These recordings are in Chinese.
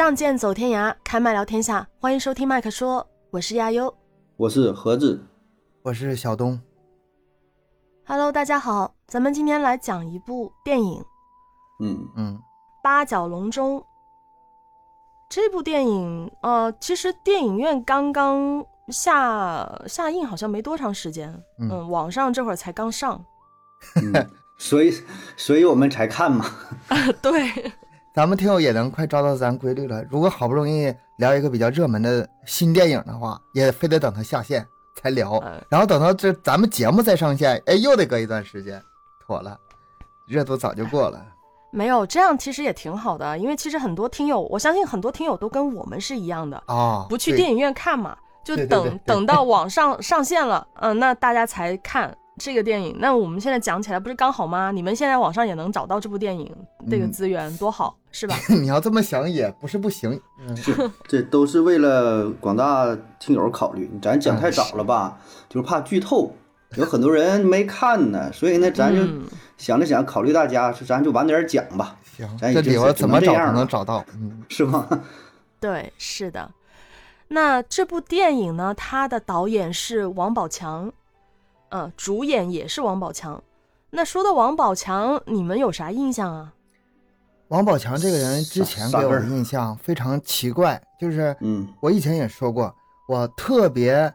仗剑走天涯，开麦聊天下。欢迎收听麦克说，我是亚优。我是何志，我是小东。Hello，大家好，咱们今天来讲一部电影《嗯嗯，八角笼中》。这部电影，呃，其实电影院刚刚下下映，好像没多长时间。嗯嗯，网上这会儿才刚上。嗯，所以所以我们才看嘛。啊 对，咱们听友也能快找到咱规律了。如果好不容易聊一个比较热门的新电影的话，也非得等它下线才聊，嗯然后等到这咱们节目再上线，哎，又得隔一段时间，妥了，热度早就过了。没有这样，其实也挺好的，因为其实很多听友，我相信很多听友都跟我们是一样的，啊，不去电影院看嘛，就等等到网上上线了，嗯、那大家才看这个电影。那我们现在讲起来不是刚好吗？你们现在网上也能找到这部电影，这个嗯资源多好，是吧？你要这么想也不是不行。嗯，是，这都是为了广大听友考虑。咱讲太早了吧，嗯就是怕剧透，有很多人没看呢，所以呢，咱就嗯想着想，考虑大家，是咱就晚点讲吧，行，这里边怎么找都能这样了能找到。嗯，是吗？对，是的。那这部电影呢，它的导演是王宝强，呃，主演也是王宝强。那说到王宝强，你们有啥印象啊？王宝强这个人之前给我的印象非常奇怪，就是嗯我以前也说过，我特别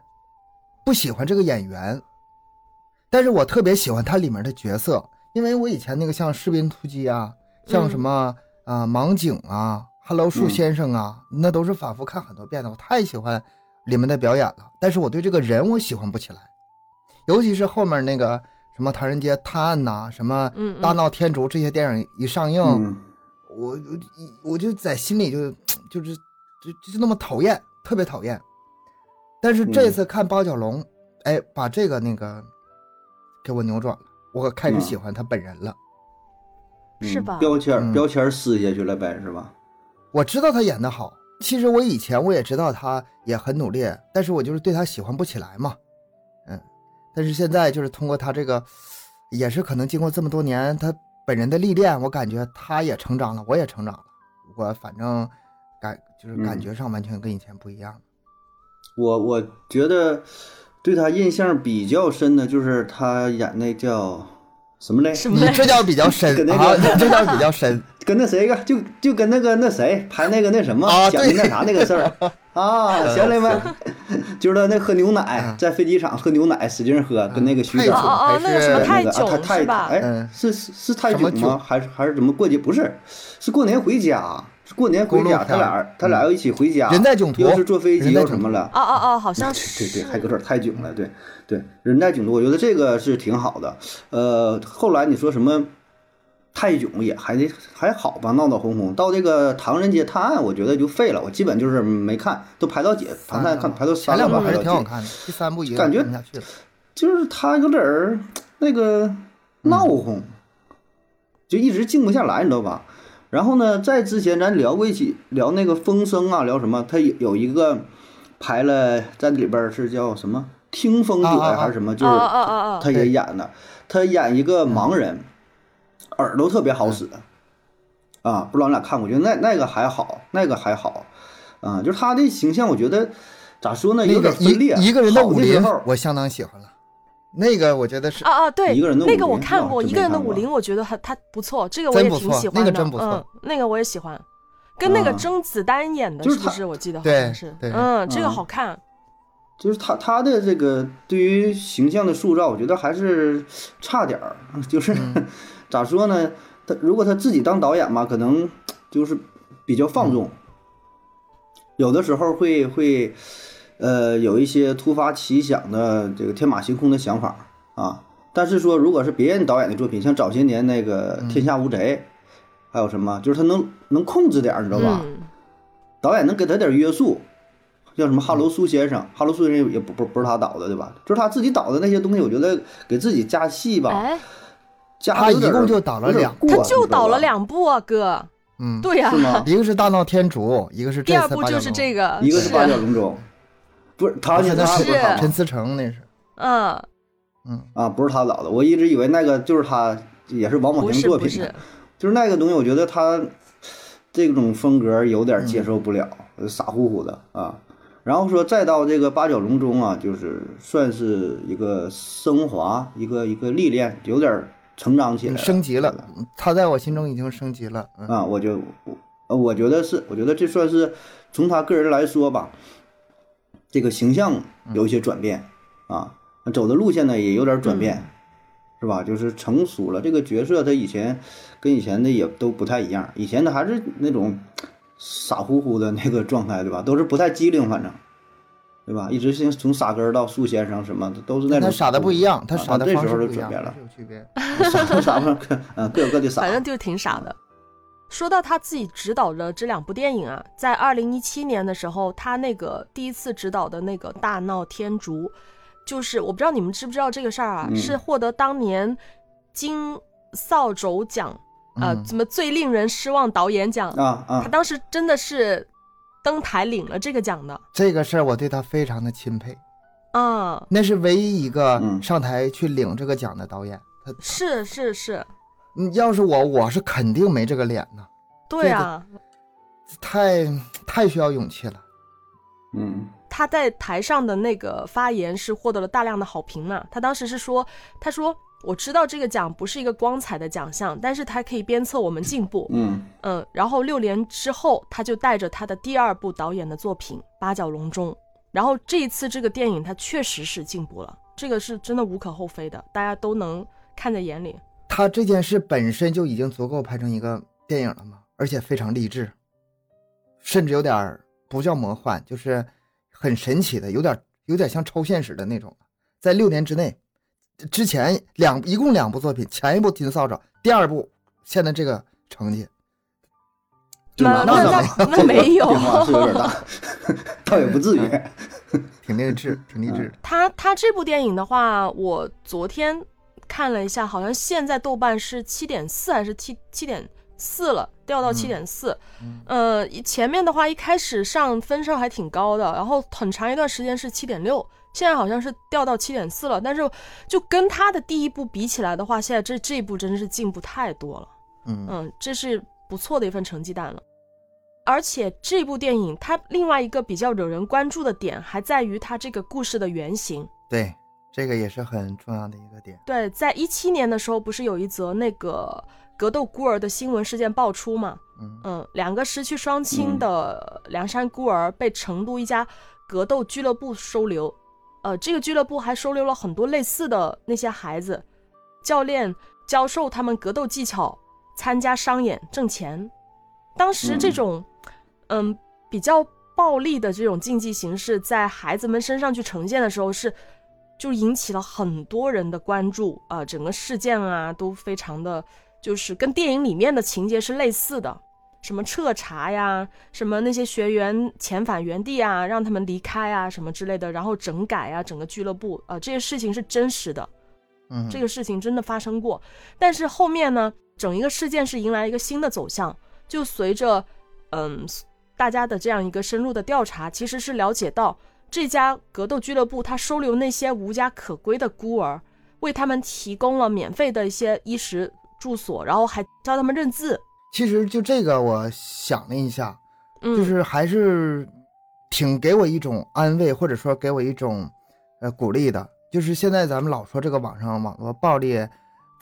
不喜欢这个演员，但是我特别喜欢他里面的角色，因为我以前那个像《士兵突击》啊，像什么啊、盲井啊、Hello 树嗯先生啊，那都是反复看很多遍的，我太喜欢里面的表演了。但是我对这个人我喜欢不起来，尤其是后面那个什么《唐人街探案》呐，什么大闹天竺》这些电影一上映，嗯我我我就在心里就就是就就那么讨厌，特别讨厌。但是这次看八角笼，哎，把这个那个给我扭转了，我开始喜欢他本人了。是吧嗯标签标签撕下去了呗，是吧？我知道他演的好，其实我以前我也知道他也很努力，但是我就是对他喜欢不起来嘛，嗯。但是现在就是通过他这个，也是可能经过这么多年他本人的历练，我感觉他也成长了，我也成长了。我反正感就是感觉上完全跟以前不一样了。我我觉得对他印象比较深的就是他演那叫什么来？你这叫比较深 跟那啊，个你这叫比较深。跟那谁个就就跟那个那谁拍那个那什么啊讲的那啥那个事儿啊，想起来没？就是他那喝牛奶嗯，在飞机场喝牛奶使劲喝，跟那个徐太长久哦哦哦，那个他泰是吧？哎嗯，是是是泰囧囧吗？还是还是怎么过节？不是，是过年回家，是过年回家，他俩他俩要一起回家。人在囧途又是坐飞机又什么了？哦哦哦，好像对是。对，还搁这儿太囧了，对对，人在囧途，我觉得这个是挺好的。呃，后来你说什么泰囧也还得还好吧，闹闹哄哄。到这个唐人街探案，我觉得就废了，我基本就是没看，都排到几唐探看排到三了吧，前两部还是挺好看的，第三部也感觉看不下去了。就是他有点儿那个闹哄，就一直静不下来，你知道吧？然后呢，在之前咱聊过一起聊那个风声啊，聊什么？他有有一个排了在里边儿是叫什么听风者还是什么？就是他也演的，他演一个盲人，耳朵特别好使啊，不知道你俩看过？我觉得那那个还好，那个还好啊，就是他的形象，我觉得咋说呢，有那个点分裂。一一个人的好武林我相当喜欢了，那个我觉得是啊啊，对，一个人的武那个我看过，一个人的武林，我觉得还他不错，这个我也挺喜欢的。那个真不错嗯，那个我也喜欢，跟那个啊甄子丹演的，就是不是？我记得好对像是，嗯，这个嗯好看。就是他他的这个对于形象的塑造，我觉得还是差点儿。就是、嗯咋说呢？他如果他自己当导演嘛，可能就是比较放纵，有的时候会会呃有一些突发奇想的这个天马行空的想法啊。但是说，如果是别人导演的作品，像早些年那个《天下无贼》，还有什么，就是他能能控制点儿，你知道吧？嗯，导演能给他点约束，叫什么哈罗苏先生，哈罗苏先生也不不不是他导的，对吧？就是他自己导的那些东西，我觉得给自己加戏吧，哎，他加一共就导了两他就你知道吧导了两部啊，哥。嗯，对呀是，吗？一个是大闹天竺，一个是第这二部就是这个，一个是八角笼中，不是他是他不是他陈思诚那是，嗯，嗯，啊，不是他导的，我一直以为那个就是他，也是王宝强作品是不是，就是那个东西，我觉得他这种风格有点接受不了，呃傻乎乎的啊。然后说再到这个八角笼中啊，就是算是一个升华，一个一个历练，有点成长起来了，升级了，他在我心中已经升级了。嗯，啊，我就我觉得是，我觉得这算是从他个人来说吧，这个形象有一些转变啊，走的路线呢也有点转变，是吧？就是成熟了。这个角色他以前跟以前的也都不太一样，以前的还是那种傻乎乎的那个状态，对吧？都是不太机灵，反正。对吧？一直是从傻根儿到树先生什么的，都是那种他傻的不一样，他啊傻的这时候方式不一样，就转变了是，有区别。傻不傻不各 嗯各有各的傻，反正就是挺傻的。说到他自己执导的这两部电影啊，在二零一七年的时候，他那个第一次执导的那个《大闹天竺》，就是我不知道你们知不知道这个事儿啊，嗯是获得当年金扫帚奖，呃，嗯怎么最令人失望导演奖，啊啊他当时真的是登台领了这个奖的。这个事儿我对他非常的钦佩，啊，那是唯一一个嗯。上台去领这个奖的导演。他，是是是，嗯要是我，我是肯定没这个脸呐，对啊，太太需要勇气了。嗯。他在台上的那个发言是获得了大量的好评嘛。他当时是说，他说我知道这个奖不是一个光彩的奖项，但是它可以鞭策我们进步。嗯嗯，然后六年之后，他就带着他的第二部导演的作品《八角笼中》，然后这一次这个电影他确实是进步了，这个是真的无可厚非的，大家都能看在眼里。他这件事本身就已经足够拍成一个电影了嘛，而且非常励志，甚至有点不叫魔幻，就是很神奇的，有点有点像超现实的那种。在六年之内，之前两一共两部作品，前一部《金扫帚》，第二部现在这个成绩，那那那倒那那没有，是有点大，倒也不至于。挺励志，挺励志。的。他他这部电影的话，我昨天看了一下，好像现在豆瓣是七点四还是七七点四了，掉到七点四。嗯。呃，前面的话一开始上分数还挺高的，然后很长一段时间是七点六，现在好像是掉到七点四了。但是就跟他的第一部比起来的话，现在这这一部真是进步太多了。嗯嗯，这是不错的一份成绩单了。而且这部电影它另外一个比较惹人关注的点，还在于它这个故事的原型。对，这个也是很重要的一个点。对，在一七年的时候，不是有一则那个格斗孤儿的新闻事件爆出嘛？嗯嗯，两个失去双亲嗯的梁山孤儿被成都一家格斗俱乐部收留，呃，这个俱乐部还收留了很多类似的那些孩子，教练教授他们格斗技巧，参加商演挣钱。当时这嗯种，嗯，比较暴力的这种竞技形式在孩子们身上去呈现的时候是。就引起了很多人的关注啊、整个事件啊都非常的，就是跟电影里面的情节是类似的，什么彻查呀，什么那些学员遣返原地啊，让他们离开啊，什么之类的，然后整改啊，整个俱乐部啊、这些事情是真实的，嗯，这个事情真的发生过。但是后面呢，整一个事件是迎来一个新的走向，就随着嗯大家的这样一个深入的调查，其实是了解到这家格斗俱乐部他收留那些无家可归的孤儿，为他们提供了免费的一些衣食住所，然后还教他们认字。其实就这个，我想了一下，嗯，就是还是挺给我一种安慰，或者说给我一种呃鼓励的。就是现在咱们老说这个网上网络暴力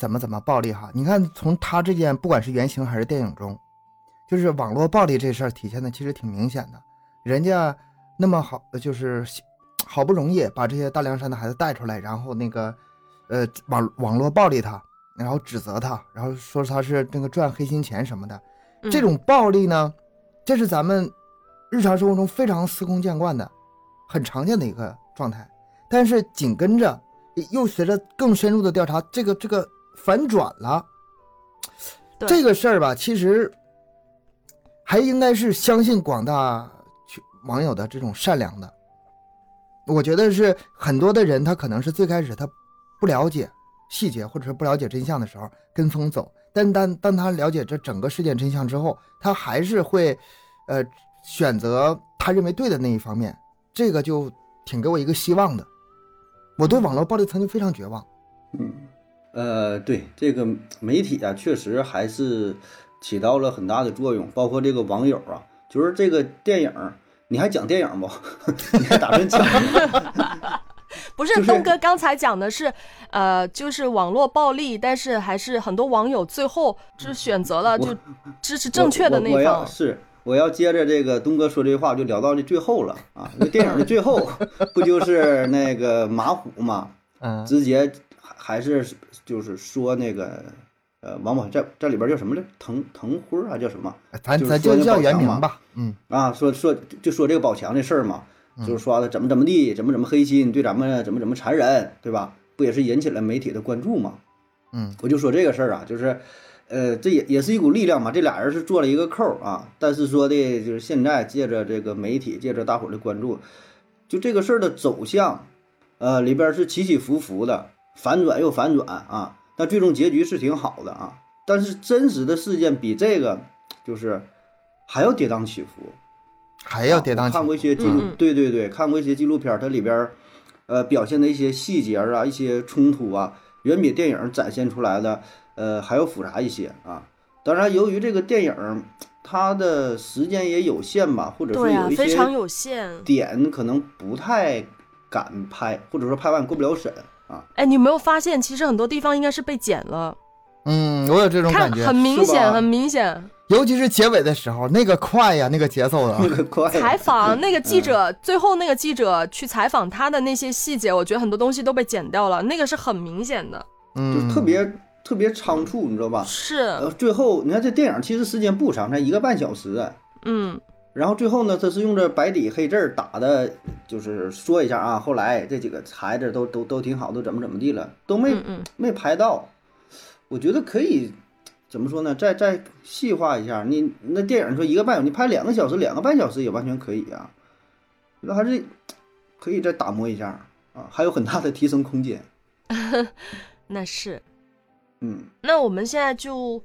怎么怎么暴力哈，你看从他这件不管是原型还是电影中，就是网络暴力这事儿体现的其实挺明显的。人家那么好，就是好不容易把这些大凉山的孩子带出来，然后那个呃网网络暴力他，然后指责他，然后说他是那个赚黑心钱什么的。嗯这种暴力呢，这是咱们日常生活中非常司空见惯的、很常见的一个状态。但是紧跟着又随着更深入的调查，这个这个反转了。这个事儿吧，其实还应该是相信广大网友的这种善良的。我觉得是很多的人，他可能是最开始他不了解细节，或者是不了解真相的时候跟风走，但当当他了解这整个事件真相之后，他还是会，呃，选择他认为对的那一方面，这个就挺给我一个希望的。我对网络暴力曾经非常绝望，嗯，呃，对这个媒体啊，确实还是起到了很大的作用。包括这个网友啊，就是这个电影，你还讲电影不？你还打算讲？不是东哥刚才讲的是，呃，就是网络暴力，但是还是很多网友最后是选择了就支持正确的那方。是，我要接着这个东哥说这句话，就聊到这最后了啊。那电影的最后不就是那个马虎嘛？嗯，直接还还是就是说那个呃，王宝在在里边叫什么来？腾腾辉还叫什么？咱咱就叫原名吧。嗯啊，说说就说这个宝强的事儿嘛。就是刷的怎么怎么地，怎么怎么黑心，对咱们怎么怎么残忍，对吧？不也是引起了媒体的关注吗？嗯，我就说这个事儿啊，就是，呃，这也也是一股力量嘛。这俩人是做了一个扣啊，但是说的就是现在借着这个媒体，借着大伙儿的关注，就这个事儿的走向，呃，里边是起起伏伏的，反转又反转啊。但最终结局是挺好的啊。但是真实的事件比这个就是还要跌宕起伏。还要跌宕。看过一些纪录，对对对，看过一些纪录片，它里边，呃，表现的一些细节啊，一些冲突啊，远比电影展现出来的，呃，还要复杂一些啊。当然，由于这个电影它的时间也有限吧，或者说有一些非常有限点，可能不太敢拍，或者说拍完过不了审啊。哎，你有没有发现，其实很多地方应该是被剪了？嗯，我有这种感觉，很明显，很明显。尤其是结尾的时候，那个快呀，那个节奏的，那个快。采访那个记者，最后那个记者去采访他的那些细节，我觉得很多东西都被剪掉了，那个是很明显的，嗯，就特别特别仓促，你知道吧？是。呃，最后你看这电影其实时间不长，才一个半小时。嗯。然后最后呢，他是用着白底黑字打的，就是说一下啊，后来这几个孩子都都都挺好，都怎么怎么地了，都没没拍到。我觉得可以。怎么说呢？再再细化一下，你那电影说一个半小，你拍两个小时、两个半小时也完全可以啊。那还是可以再打磨一下啊，还有很大的提升空间。那是，嗯，那我们现在就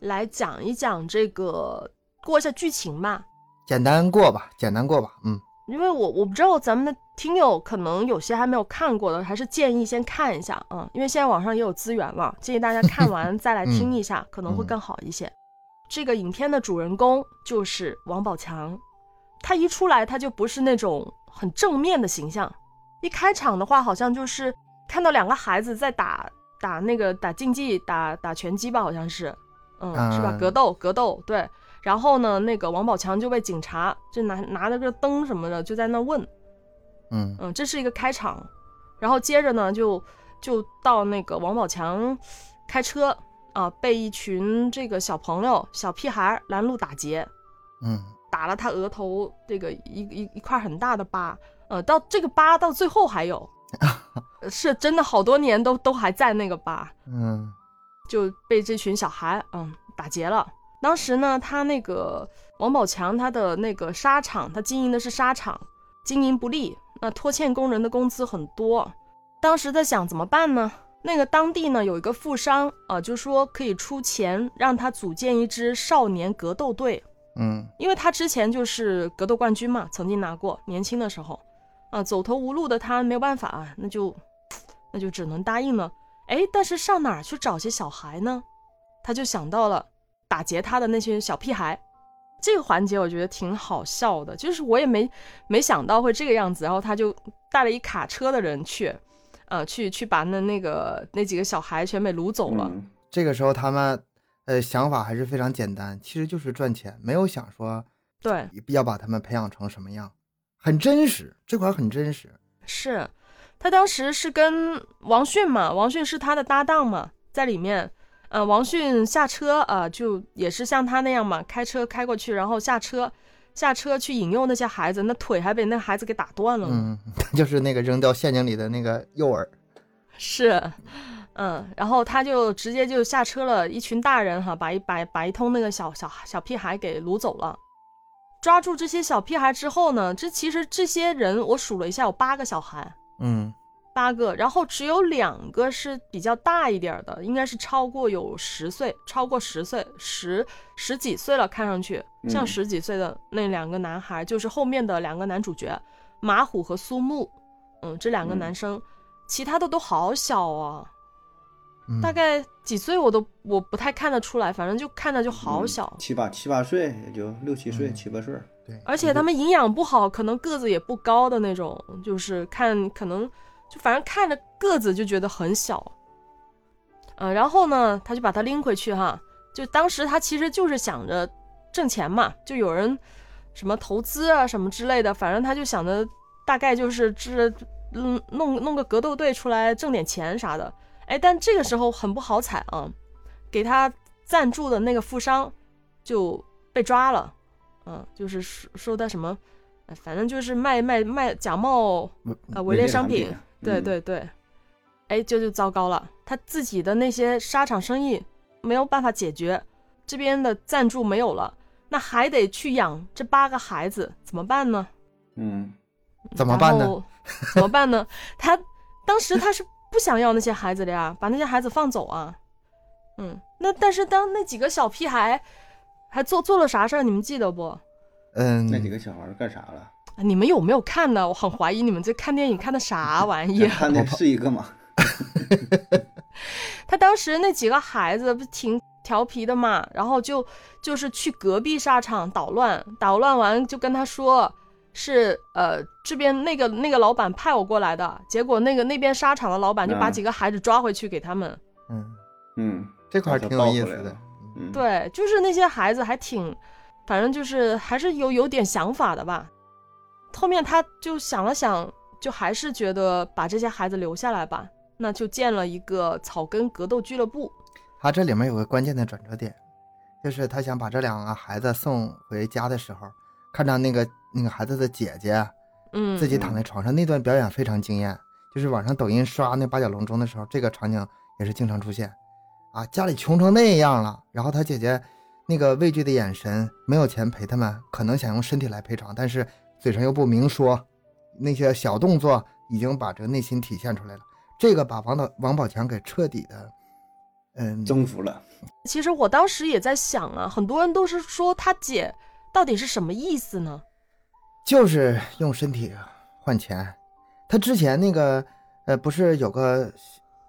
来讲一讲这个，过一下剧情吧。简单过吧，简单过吧，嗯。因为我我不知道咱们的听友可能有些还没有看过的，还是建议先看一下啊，因为现在网上也有资源了，建议大家看完再来听一下，可能会更好一些。这个影片的主人公就是王宝强，他一出来他就不是那种很正面的形象，一开场的话好像就是看到两个孩子在打打那个打竞技打打拳击吧，好像是，嗯，是吧？格斗格斗，对。然后呢，那个王宝强就被警察就拿拿着个灯什么的就在那问，嗯。嗯，这是一个开场，然后接着呢就就到那个王宝强开车啊，被一群这个小朋友小屁孩拦路打劫，嗯，打了他额头这个一一一块很大的疤，呃，到这个疤到最后还有，是真的好多年都都还在那个疤，嗯，就被这群小孩嗯打劫了。当时呢，他那个王宝强，他的那个沙场，他经营的是沙场，经营不利，那拖欠工人的工资很多。当时在想怎么办呢？那个当地呢有一个富商啊，就说可以出钱让他组建一支少年格斗队。嗯，因为他之前就是格斗冠军嘛，曾经拿过，年轻的时候，啊，走投无路的他没有办法啊，那就那就只能答应了。哎，但是上哪儿去找些小孩呢？他就想到了。打劫他的那些小屁孩，这个环节我觉得挺好笑的，就是我也没没想到会这个样子。然后他就带了一卡车的人去，呃，去去把那那个那几个小孩全给掳走了。这个时候他们呃想法还是非常简单，其实就是赚钱，没有想说对要把他们培养成什么样，很真实，这块很真实。是他当时是跟王迅嘛，王迅是他的搭档嘛，在里面。呃，王迅下车啊，就也是像他那样嘛，开车开过去，然后下车，下车去引诱那些孩子，那腿还被那孩子给打断了。嗯，就是那个扔掉陷阱里的那个诱饵。是，嗯，然后他就直接就下车了，一群大人哈，把一把把一通那个小小小屁孩给掳走了。抓住这些小屁孩之后呢，这其实这些人我数了一下，有八个小孩。嗯。八个，然后只有两个是比较大一点的，应该是超过有十岁，超过十岁，十十几岁了，看上去像十几岁的那两个男孩，就是后面的两个男主角马虎和苏木，嗯，这两个男生，其他的都好小啊，嗯。大概几岁我都我不太看得出来，反正就看着就好嗯小，七八七八岁，也就六七岁、嗯七八岁。对，而且他们营养不好，可能个子也不高的那种，就是看可能就反正看着个子就觉得很小。嗯、然后呢，他就把他拎回去哈，就当时他其实就是想着挣钱嘛，就有人什么投资啊什么之类的，反正他就想着大概就是这嗯弄弄个格斗队出来挣点钱啥的。哎，但这个时候很不好彩啊，给他赞助的那个富商就被抓了。嗯，就是说说的什么，呃反正就是卖卖卖假冒呃伪劣商品，对嗯对对，哎，这就糟糕了，他自己的那些沙场生意没有办法解决，这边的赞助没有了，那还得去养这八个孩子，怎么办呢？嗯，怎么办呢？怎么办呢？他当时他是不想要那些孩子的呀，把那些孩子放走啊。嗯，那但是当那几个小屁孩还做做了啥事儿，你们记得不？嗯，那几个小孩干啥了？你们有没有看呢？我很怀疑你们这看电影看的啥玩意儿。看的是一个吗？他当时那几个孩子不挺调皮的嘛，然后就就是去隔壁沙场捣乱，捣乱完就跟他说是呃这边那个那个老板派我过来的，结果那个那边沙场的老板就把嗯几个孩子抓回去给他们。嗯，嗯，这块儿挺有意思的对，就是那些孩子还挺，反正就是还是有有点想法的吧。后面他就想了想，就还是觉得把这些孩子留下来吧，那就建了一个草根格斗俱乐部。他这里面有个关键的转折点，就是他想把这两个孩子送回家的时候，看到那个那个孩子的姐姐嗯，自己躺在床上，那段表演非常惊艳。就是网上抖音刷那八角笼中的时候，这个场景也是经常出现。啊，家里穷成那样了，然后他姐姐那个畏惧的眼神，没有钱赔他们，可能想用身体来赔偿，但是嘴上又不明说，那些小动作已经把这个内心体现出来了。这个把王导王宝强给彻底的，嗯，征服了。其实我当时也在想啊，很多人都是说他姐到底是什么意思呢？就是用身体换钱。他之前那个呃，不是有个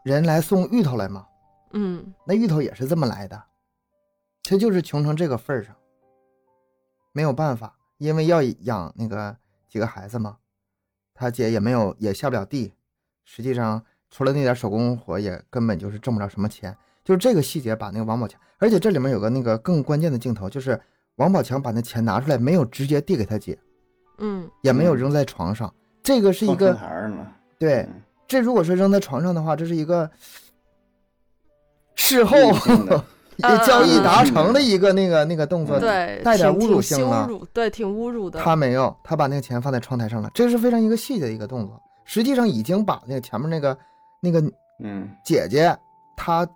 人来送芋头来吗？嗯那芋头也是这么来的，他就是穷成这个份儿上，没有办法，因为要养那个几个孩子嘛，他姐也没有也下不了地，实际上除了那点手工活，也根本就是挣不着什么钱。就是这个细节把那个王宝强，而且这里面有个那个更关键的镜头，就是王宝强把那钱拿出来，没有直接递给他姐，嗯也没有扔在床上，这个是一个。对，嗯这如果是扔在床上的话，这是一个事后交易达嗯成的一个那个那个动作，对，带点侮辱性了。辱，对，挺侮辱的。他没有，他把那个钱放在窗台上了，这是非常一个细节的一个动作。实际上已经把那个前面那个那个嗯姐姐，她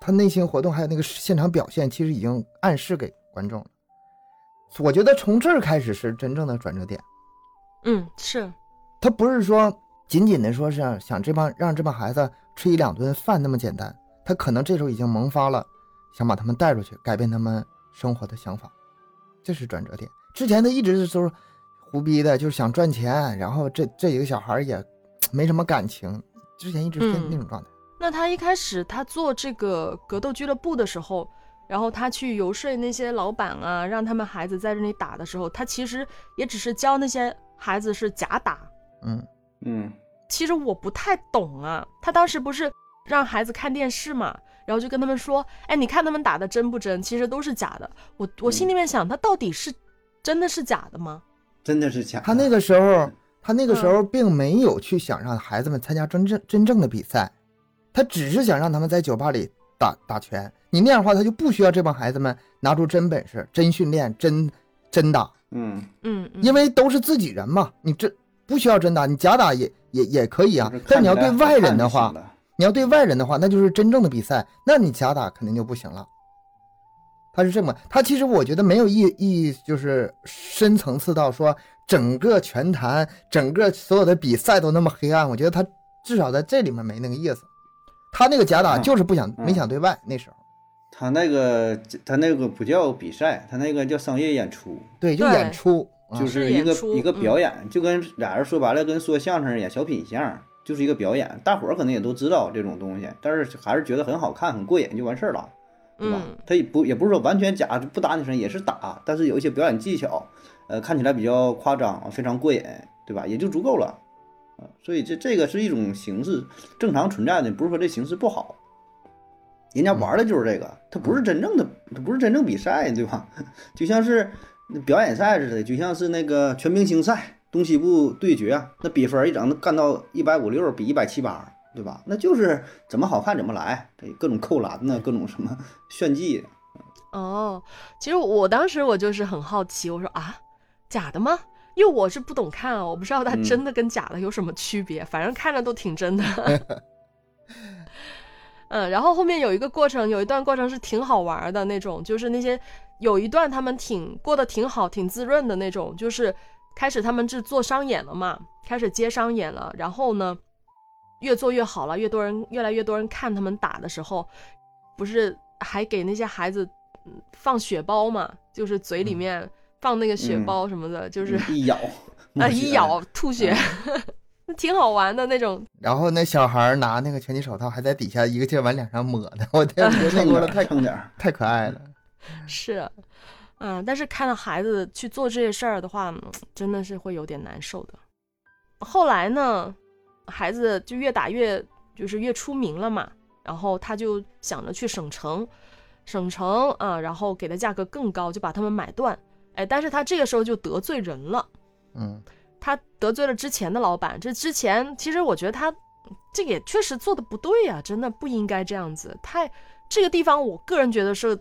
她内心活动还有那个现场表现，其实已经暗示给观众了。我觉得从这儿开始是真正的转折点。嗯，是，他不是说仅仅的说是想这帮让这帮孩子吃一两顿饭那么简单，他可能这时候已经萌发了想把他们带出去，改变他们生活的想法，这是转折点。之前他一直是都是胡逼的，就是想赚钱，然后这这几个小孩也没什么感情，之前一直是嗯那种状态。那他一开始他做这个格斗俱乐部的时候，然后他去游说那些老板啊，让他们孩子在这里打的时候，他其实也只是教那些孩子是假打。嗯嗯其实我不太懂啊，他当时不是让孩子看电视嘛，然后就跟他们说，哎，你看他们打的真不真？其实都是假的。我我心里面想，他到底是真的是假的吗？真的是假的。他那个时候，他那个时嗯候并没有去想让孩子们参加真正真正的比赛，他只是想让他们在酒吧里打打拳。你那样的话，他就不需要这帮孩子们拿出真本事、真训练、真真打，嗯，嗯，嗯因为都是自己人嘛。你这不需要真打，你假打也也也可以啊。但你要对外人的话，你要对外人的话，那就是真正的比赛，那你假打肯定就不行了。他是这么，他其实我觉得没有意意，就是深层次到说整个拳坛、整个所有的比赛都那么黑暗。我觉得他至少在这里面没那个意思。他那个假打嗯就是不想、嗯没想对外，那时候他那个他那个不叫比赛，他那个叫商业演出，对就演出，啊就是是一个一个嗯表演，就跟俩人说白了跟说相声演小品一样，就是一个表演，大伙儿可能也都知道这种东西，但是还是觉得很好看、很过瘾就完事儿了，对吧？嗯他也不也不是说完全假，就不打女生也是打，但是有一些表演技巧，呃，看起来比较夸张，非常过瘾，对吧？也就足够了，啊，所以这这个是一种形式，正常存在的，不是说这形式不好。人家玩的就是这个，它不是真正的，它不是真正比赛，对吧？就像是表演赛似的，就像是那个全明星赛、东西部对决，啊那比分一整能干到一百五六比一百七八，对吧？那就是怎么好看怎么来，这各种扣篮呢，各种什么 炫技，哦，其实我当时我就是很好奇，我说啊，假的吗？因为我是不懂看啊，我不知道它嗯真的跟假的有什么区别，反正看着都挺真的。嗯，然后后面有一个过程，有一段过程是挺好玩的那种，就是那些有一段他们挺过得挺好、挺滋润的那种，就是开始他们是做商演了嘛，开始接商演了，然后呢，越做越好了，越多人越来越多人看他们打的时候，不是还给那些孩子嗯放血包嘛，就是嘴里面放那个血嗯。包什么的，就是一咬，啊一咬吐血，挺好玩的那种。然后那小孩拿那个拳击手套，还在底下一个劲儿往脸上抹呢，我天，我觉得那蹭 点儿过得太坑点儿，太可爱了。是，嗯，但是看到孩子去做这些事儿的话，嗯真的是会有点难受的。后来呢，孩子就越打越就是越出名了嘛，然后他就想着去省城，省城啊，然后给的价格更高，就把他们买断。哎，但是他这个时候就得罪人了。嗯，他得罪了之前的老板，这之前其实我觉得他这个也确实做的不对呀、真的不应该这样子。太这个地方，我个人觉得是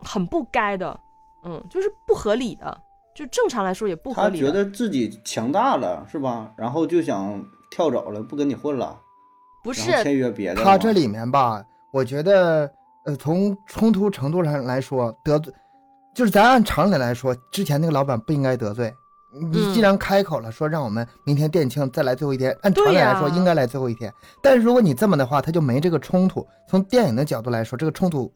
很不该的，嗯，就是不合理的，就正常来说也不合理他。觉得自己强大了，是吧？然后就想跳走了，不跟你混了，不是签是，约别的。他这里面吧，我觉得，呃，从冲突程度上来说，得罪，就是咱按常理来说，之前那个老板不应该得罪。你既嗯然开口了，说让我们明天店庆再来最后一天，按常理来说应该来最后一天。但是如果你这么的话，他就没这个冲突。从电影的角度来说，这个冲突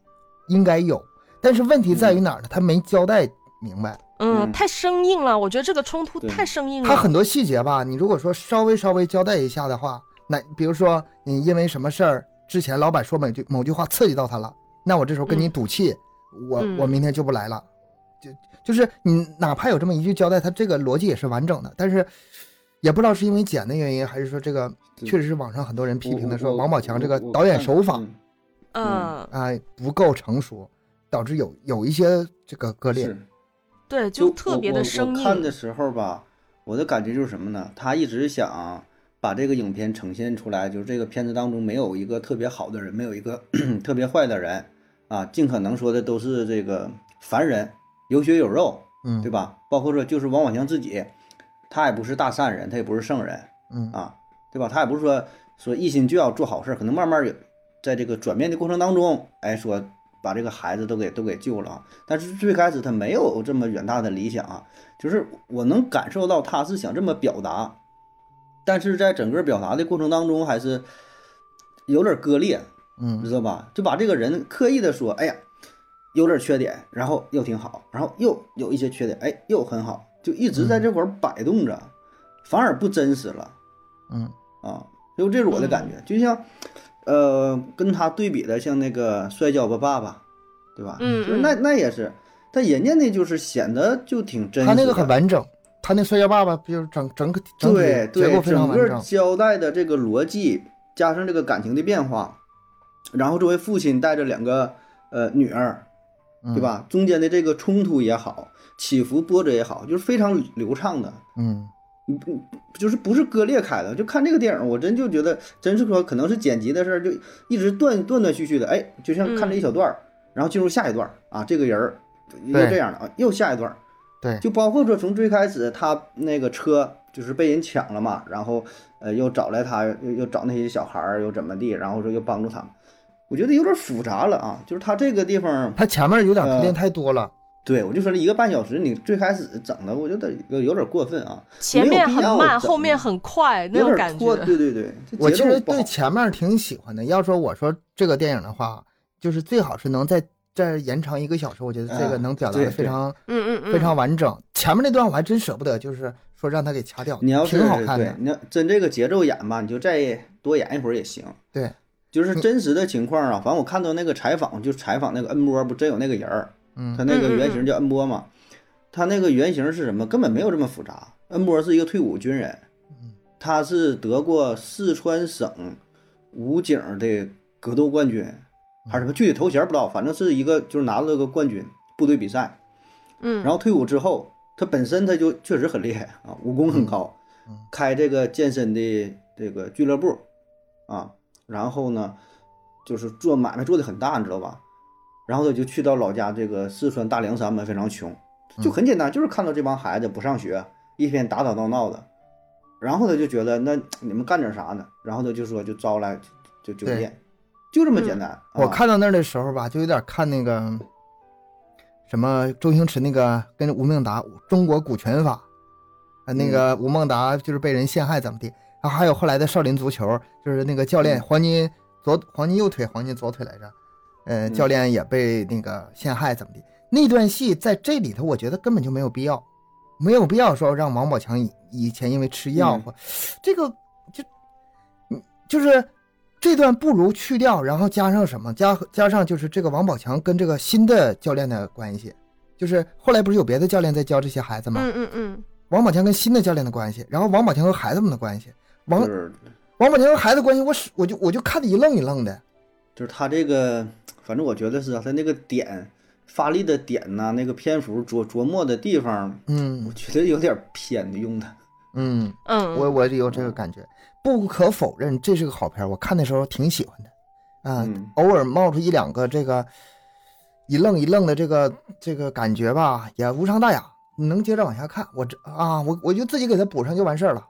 应该有，但是问题在于哪儿呢？他没交代明白。嗯，嗯。太生硬了，我觉得这个冲突太生硬了。他很多细节吧，你如果说稍微稍微交代一下的话，那比如说你因为什么事儿，之前老板说某句某句话刺激到他了，那我这时候跟你嗯。赌气，我嗯。我明天就不来了，就就是你哪怕有这么一句交代，他这个逻辑也是完整的，但是也不知道是因为剪的原因，还是说这个确实是网上很多人批评的说王宝强这个导演手法嗯。嗯。啊、不够成熟，导致有有一些这个割裂。对，就特别的生我看的。时候吧，我的感觉就是什么呢？他一直想把这个影片呈现出来，就是这个片子当中没有一个特别好的人，没有一个 特别坏的人啊，尽可能说的都是这个凡人，有血有肉，嗯，对吧？包括说就是王宝强自己，他也不是大善人，他也不是圣人嗯啊，对吧？他也不是说说一心就要做好事，可能慢慢有在这个转变的过程当中，哎，说把这个孩子都给都给救了啊。但是最开始他没有这么远大的理想啊，就是我能感受到他是想这么表达，但是在整个表达的过程当中还是有点割裂，嗯知道吧？就把这个人刻意的说，哎呀，有点缺点，然后又挺好，然后又有一些缺点，哎，又很好，就一直在这块儿摆动着，反而不真实了嗯啊。就这是我的感觉，就像，呃，跟他对比的，像那个《摔跤吧，爸爸》，对吧？嗯就是那那也是，但人家那就是显得就挺真实。他那个很完整，他那摔跤爸爸不就是整整个整对对整个。交代的这个逻辑，加上这个感情的变化，然后作为父亲带着两个呃女儿，嗯对？吧？中间的这个冲突也好，起伏波折也好，就是非常流畅的，嗯就是不是割裂开的。就看这个电影，我真就觉得，真是说可能是剪辑的事儿，就一直断断断续续的，哎，就像看这一小段儿，然后进入下一段儿啊，这个人儿又这样的啊，又下一段儿。对，就包括说从最开始他那个车就是被人抢了嘛，然后呃又找来他，又又找那些小孩儿又怎么地，然后说又帮助他们，我觉得有点复杂了啊。就是他这个地方，他前面有点铺呃垫太多了。对我就说这一个半小时，你最开始整的，我觉得有有点过分啊，前面很慢，后面很快那有种感。觉。对对对，我其实对前面挺喜欢的。要说我说这个电影的话，就是最好是能再再延长一个小时，我觉得这个啊能表达的非常嗯嗯嗯，非常完整。前面那段我还真舍不得，就是说让他给掐掉，你要是挺好看的，。你要真这个节奏演吧，你就再多演一会儿也行。对，就是真实的情况啊，反正我看到那个采访，就采访那个恩波，不真有那个人儿，嗯他那个原型叫恩波嘛，他那个原型是什么？根本没有这么复杂。恩波是一个退伍军人，嗯他是得过四川省武警的格斗冠军，还是什么具体头衔不知道，反正是一个就是拿了个冠军部队比赛。嗯，然后退伍之后，他本身他就确实很厉害啊，武功很高开这个健身的这个俱乐部啊，然后呢，就是做买卖做的很大，你知道吧？然后他就去到老家这个四川大凉山嘛，非常穷，就很简单，就是看到这帮孩子不上学，一天打打闹闹的，然后他就觉得那你们干点啥呢？然后他就说就招来就就对练，就这么简单。我啊。看到那儿的时候吧，就有点看那个什么周星驰那个跟吴孟达中国股权法，啊，那个吴孟达就是被人陷害怎么的，然后还有后来的少林足球，就是那个教练嗯。黄金左黄金右腿黄金左腿来着，呃，嗯教练也被那个陷害怎么的，那段戏在这里头我觉得根本就没有必要，没有必要说让王宝强以以前因为吃药这个就嗯就是这段不如去掉，然后加上什么？加加上就是这个王宝强跟这个新的教练的关系，就是后来不是有别的教练在教这些孩子吗？嗯嗯嗯，王宝强跟新的教练的关系，然后王宝强和孩子们的关系，王王宝强和孩子关系，我是我就我就看的一愣一愣的。就是他这个，反正我觉得是啊他那个点发力的点呐、那个篇幅琢琢磨的地方，嗯我嗯觉得有点偏的用的。嗯，嗯，我我有这个感觉。不可否认，这是个好片，我看的时候挺喜欢的。啊、嗯偶尔冒出一两个这个一愣一愣的这个这个感觉吧，也无伤大雅，你能接着往下看。我这啊，我我就自己给他补上就完事儿了。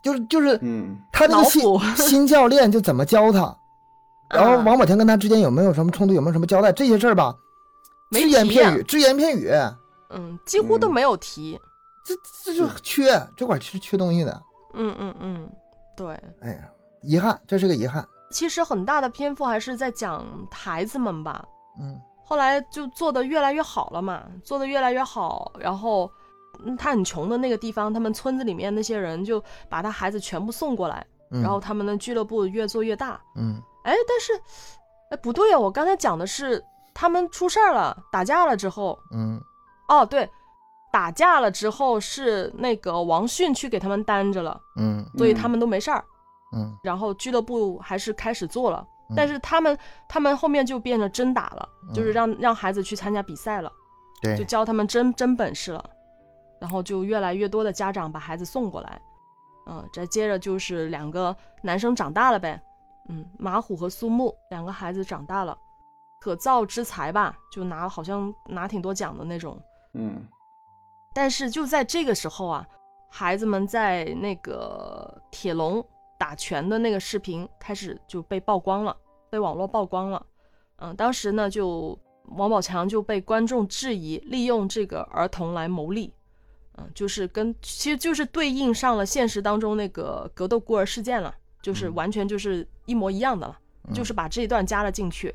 就是就是嗯，他这个新新教练就怎么教他，然后嗯王宝强跟他之间有没有什么冲突，有没有什么交代这些事儿吧，只言片语，只言片语，嗯，几乎都嗯没有提。这这就缺这块儿是缺东西的。嗯嗯嗯，对。哎呀，遗憾，这是个遗憾。其实很大的篇幅还是在讲孩子们吧。嗯后来就做的越来越好了嘛，做的越来越好，然后。嗯他很穷的那个地方，他们村子里面那些人就把他孩子全部送过来，嗯，然后他们的俱乐部越做越大。嗯哎，但是，哎，不对啊，我刚才讲的是他们出事儿了，打架了之后，嗯。哦，对，打架了之后是那个王迅去给他们担着了，嗯所以他们都没事儿。嗯。然后俱乐部还是开始做了，嗯但是他们他们后面就变成真打了，就是嗯让让孩子去参加比赛了，对就，教他们真真本事了，然后就越来越多的家长把孩子送过来，嗯，再接着就是两个男生长大了呗，嗯，马虎和苏木两个孩子长大了，可造之才吧，就拿好像拿挺多奖的那种，嗯但是就在这个时候啊，孩子们在那个铁笼打拳的那个视频开始就被曝光了，被网络曝光了。嗯，当时呢，就王宝强就被观众质疑利用这个儿童来牟利。嗯，就是跟其实就是对应上了现实当中那个格斗孤儿事件了，就是嗯完全就是一模一样的了，就是把这一段加了进去。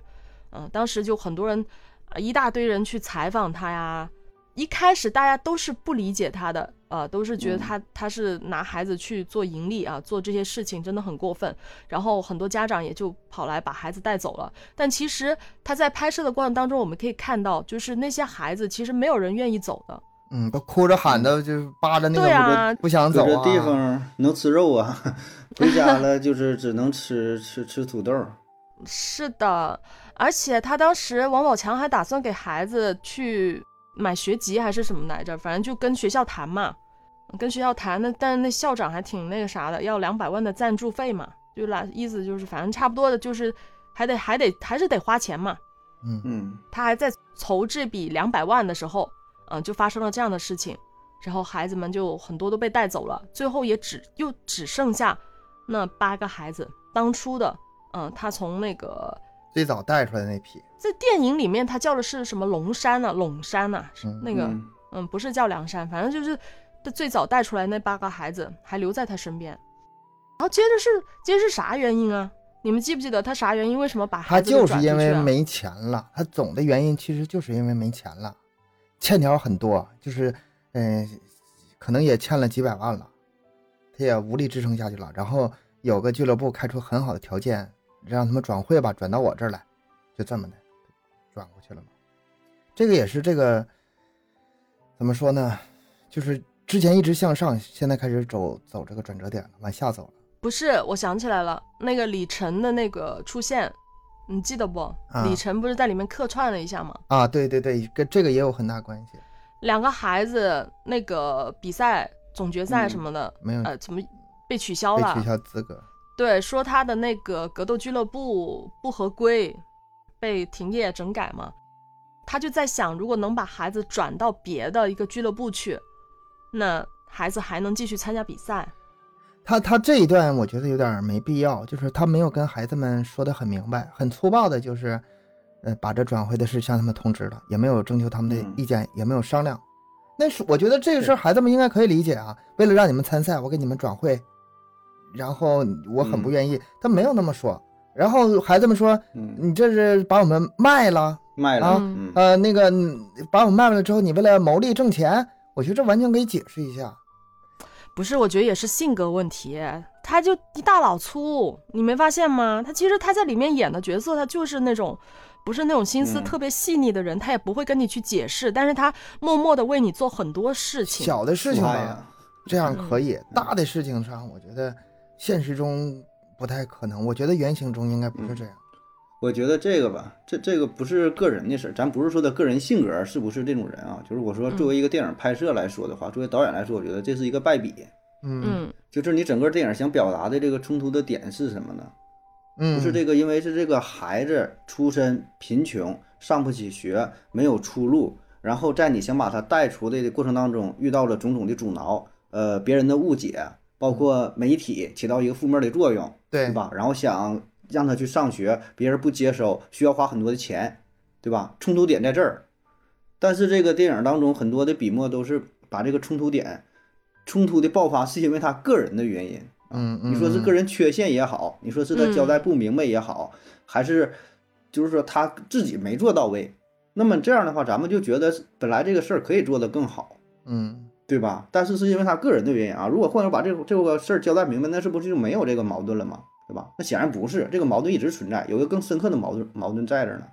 嗯，当时就很多人，呃一大堆人去采访他呀。一开始大家都是不理解他的，呃，都是觉得他他是拿孩子去做盈利啊，做这些事情真的很过分。然后很多家长也就跑来把孩子带走了。但其实他在拍摄的过程当中，我们可以看到，就是那些孩子其实没有人愿意走的。嗯，都哭着喊的，就是扒着那个不想走啊。这地方能吃肉啊，回家了就是只能吃吃吃土豆。是的，而且他当时王宝强还打算给孩子去买学籍还是什么来着，反正就跟学校谈嘛，跟学校谈那但是那校长还挺那个啥的，要两百万的赞助费嘛，就来意思就是反正差不多的，就是还得还得还是得花钱嘛。嗯嗯他还在筹这笔两百万的时候，嗯、就发生了这样的事情，然后孩子们就很多都被带走了，最后也只又只剩下那八个孩子，当初的，嗯、他从那个最早带出来的那批，在电影里面他叫的是什么龙山呢、陇山呐、是嗯那个嗯嗯不是叫梁山，反正就是他最早带出来那八个孩子还留在他身边，然后接着是接着是啥原因啊？你们记不记得他啥原因？为什么把孩子给就是因为没钱了，他总的原因其实就是因为没钱了，欠条很多，就是嗯、可能也欠了几百万了，他也无力支撑下去了。然后有个俱乐部开出很好的条件，让他们转会吧，转到我这儿来，就这么的转过去了嘛。这个也是这个怎么说呢？就是之前一直向上，现在开始走走这个转折点了，往下走了。不是，我想起来了，那个李晨的那个出现，你记得不？啊李晨不是在里面客串了一下吗？啊，对对对，跟这个也有很大关系。两个孩子那个比赛总决赛嗯什么的，没有呃，怎么被取消了？被取消资格。对，说他的那个格斗俱乐部不合规，被停业整改嘛。他就在想，如果能把孩子转到别的一个俱乐部去，那孩子还能继续参加比赛。他他这一段我觉得有点没必要，就是他没有跟孩子们说的很明白，很粗暴的，就是，呃，把这转会的事向他们通知了，也没有征求他们的嗯意见，也没有商量。那是我觉得这个事儿孩子们应该可以理解啊。为了让你们参赛，我给你们转会，然后我很不嗯愿意，他没有那么说。然后孩子们说，嗯，你这是把我们卖了，卖了，啊嗯，呃，那个嗯把我们卖了之后，你为了牟利挣钱，我觉得这完全可以解释一下。不是，我觉得也是性格问题。他就一大老粗，你没发现吗？他其实他在里面演的角色，他就是那种不是那种心思嗯特别细腻的人，他也不会跟你去解释，但是他默默的为你做很多事情。小的事情吧，这样可以，嗯大的事情上，我觉得现实中不太可能。我觉得原型中应该不是这样。我觉得这个吧，这这个不是个人的事儿，咱不是说他个人性格是不是这种人啊，就是我说作为一个电影拍摄来说的话，作为导演来说，我觉得这是一个败笔。嗯嗯就是你整个电影想表达的这个冲突的点是什么呢？嗯，不是这个，因为是这个孩子出身贫穷，上不起学，没有出路，然后在你想把他带出来的过程当中，遇到了种种的阻挠，呃，别人的误解，包括媒体起到一个负面的作用，对对吧？然后想让他去上学，别人不接收，需要花很多的钱，对吧？冲突点在这儿，但是这个电影当中很多的笔墨都是把这个冲突点，冲突的爆发是因为他个人的原因。嗯嗯，你说是个人缺陷也好，你说是他交代不明白也好，还是就是说他自己没做到位，那么这样的话，咱们就觉得本来这个事儿可以做得更好，嗯对吧？但是是因为他个人的原因啊。如果或者把这个这个事儿交代明白，那是不是就没有这个矛盾了吗？对吧？那显然不是，这个矛盾一直存在，有一个更深刻的矛盾矛盾在这儿呢。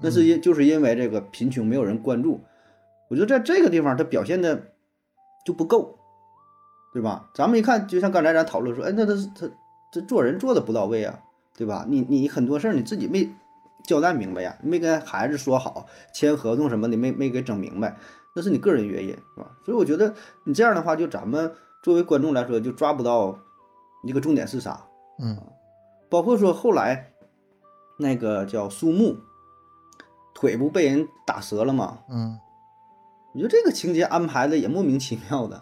那是因就是因为这个贫穷没有人关注，我觉得在这个地方他表现的就不够，对吧？咱们一看，就像刚才咱讨论说，哎，那他他这做人做的不到位啊，对吧？你你很多事儿你自己没交代明白呀，没跟孩子说好，签合同什么的没没给整明白，那是你个人原因，是吧？所以我觉得你这样的话，就咱们作为观众来说，就抓不到一个重点是啥，嗯包括说后来那个叫苏木，腿不被人打折了吗？嗯，我觉得这个情节安排的也莫名其妙的，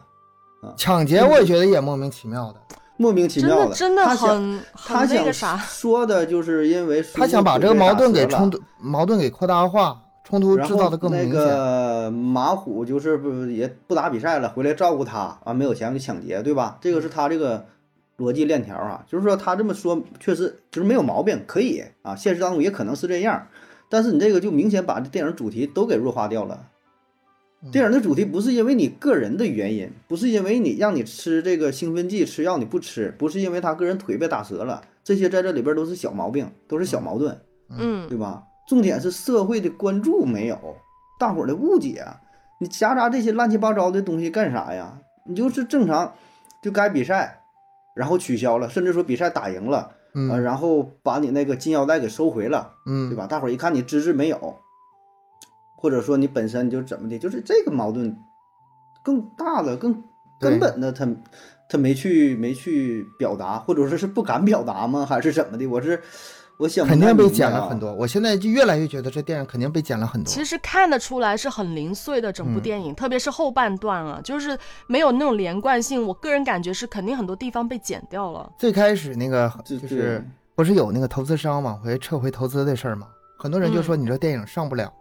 啊抢劫我也觉得也莫名其妙的，莫名其妙的真的他想很他很那想个啥，说的就是因为他想把这个矛盾给冲突，矛盾给扩大化，冲突制造的更那明显。个马虎就是不也不打比赛了，回来照顾他啊，没有钱就抢劫，对吧？这个是他这个逻辑链条啊，就是说他这么说确实就是没有毛病，可以啊，现实当中也可能是这样，但是你这个就明显把这电影主题都给弱化掉了。嗯电影的主题不是因为你个人的原因，不是因为你让你吃这个兴奋剂吃药你不吃，不是因为他个人腿被打折了，这些在这里边都是小毛病，都是小矛盾。嗯对吧？重点是社会的关注没有，大伙儿的误解啊，你夹杂这些乱七八糟的东西干啥呀？你就是正常就该比赛，然后取消了，甚至说比赛打赢了，呃，嗯然后把你那个金腰带给收回了，嗯，对吧？大伙儿一看你资质没有，或者说你本身就怎么的，就是这个矛盾更大的、更根本的他，他没去没去表达，或者说是不敢表达吗？还是怎么的？我是我想肯定被剪了很多。我现在就越来越觉得这电影肯定被剪了很多。其实看得出来是很零碎的整部嗯电影，特别是后半段啊，就是没有那种连贯性。我个人感觉是肯定很多地方被剪掉了。最开始那个就是不是有那个投资商往回撤回投资的事儿吗？很多人就嗯说你这电影上不了，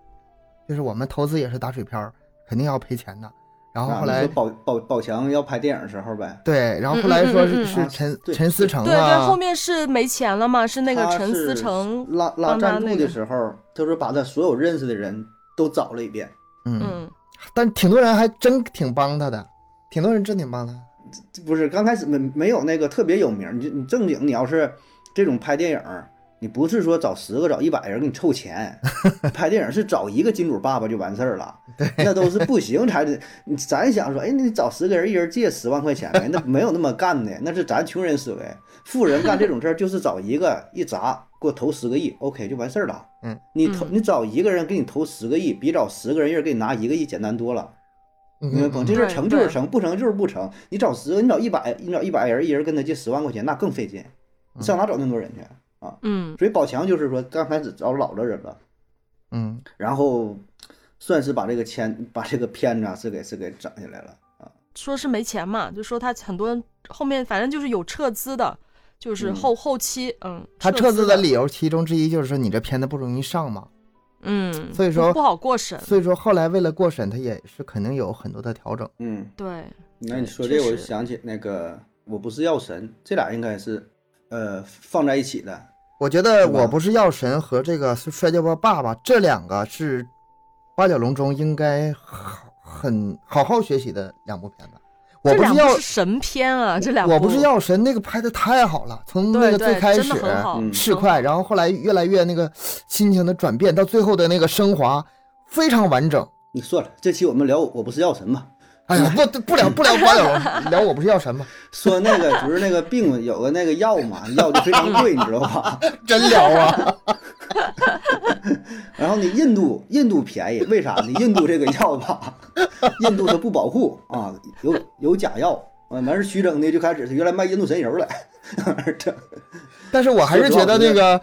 就是我们投资也是打水漂，肯定要赔钱的。然后啊后来宝宝宝强要拍电影的时候呗，对，然后后来说是是陈陈思诚对对，后啊，面是没钱了嘛？是那个陈思是诚，拉拉赞助的时候，他说把他所有认识的人都找了一遍，嗯，嗯但挺多人还真挺帮他的，挺多人真挺帮他。不是刚开始没没有那个特别有名，你就你正经你要是这种拍电影儿，你不是说找十个找一百人给你凑钱，拍电影是找一个金主爸爸就完事儿了，那都是不行才得。你咱想说，哎，你找十个人，一人借十万块钱呗，那没有那么干的，那是咱穷人思维。富人干这种事儿就是找一个一砸给我投十个亿，OK 就完事儿了。嗯，你投嗯你找一个人给你投十个亿，比找十个人一人给你拿一个亿简单多了。明白不？嗯这事成就是成，不成就是不成。你找十个，你找一百，你找一百人，一人跟他借十万块钱，那更费劲。上哪找那么多人去？嗯所以宝强就是说，刚开始找老的人了，嗯，然后算是把这个钱，把这个片子啊是给是给整下来了啊。说是没钱嘛，就说他很多人后面反正就是有撤资的，就是嗯后、后期嗯，他撤资的理由其中之一就是说你这片子不容易上嘛，嗯，所以说不不好过审，所以说后来为了过审，他也是肯定有很多的调整。嗯，对，那你说这个，我就想起那个我不是药神，这俩应该是呃放在一起的。我觉得我不是药神和这个摔跤吧爸爸这两个是八角笼中应该好很好好学习的两部片子。我这不是药神片啊，这两部我不是药神，那个拍的太好了，从那个最开始的很好，嗯市侩，然后后来越来越那个心情的转变，到最后的那个升华非常完整。你算了，这期我们聊我不是药神吧。哎呀，不不聊不聊八角笼，聊我不是药神吗？说那个不是那个病有个那个药嘛，药就非常贵，你知道吧？真聊啊！然后呢，印度印度便宜，为啥呢？印度这个药吧，印度它不保护啊，有有假药啊，完事徐峥呢就开始原来卖印度神油了，这但是我还是觉得那个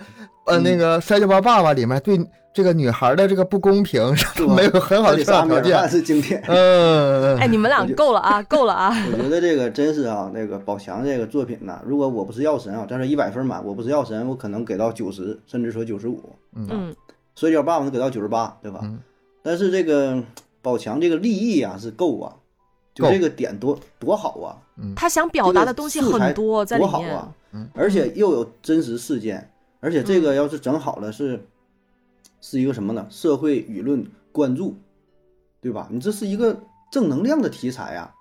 呃嗯那个《摔跤吧爸爸》里面对这个女孩的这个不公平是 没有很好的条件。是经典。嗯，哎，你们俩够了啊，够了啊！我觉得这个真是啊，那个宝强这个作品呢，如果我不是药神啊，但是一百分满，我不是药神，我可能给到九十，甚至说九十五。嗯，摔跤爸爸能给到九十八，对吧？嗯。但是这个宝强这个立意啊是够啊，就这个点多多好啊，他想表达的东西很多在里面，多好啊，嗯。而且又有真实事件，而且这个要是整好了是，是一个什么呢？社会舆论关注，对吧？你这是一个正能量的题材啊，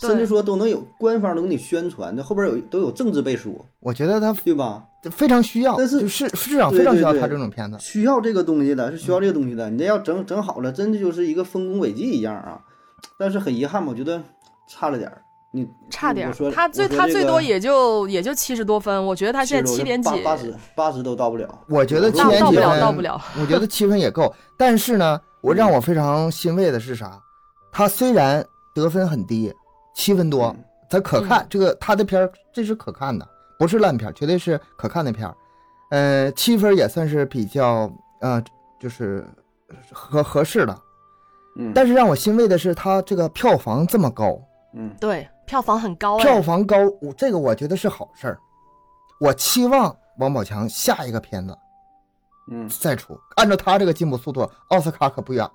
甚至说都能有官方都给你宣传，这后边有都有政治背书，我觉得他对吧？非常需要，但是就是市场非常需要他这种片子。需要这个东西的，是需要这个东西的。你这要整整好了，真的就是一个丰功伟绩一样啊。但是很遗憾吧，我觉得差了点儿。你差点。他最他最多也就也就七十多分，我觉得他现在七点几，八八十八十都到不了。我觉得七到到不了，点几分到不了。我觉得七分也够。但是呢，我让我非常欣慰的是啥？他虽然得分很低，七分多，嗯咱可看嗯这个他的片儿，这是可看的，不是烂片，绝对是可看的片儿。呃，七分也算是比较呃，就是合合适的。嗯，但是让我欣慰的是，他这个票房这么高，嗯对，票房很高哎，票房高，我这个我觉得是好事儿。我期望王宝强下一个片子嗯再出，按照他这个进步速度，奥斯卡可不远了。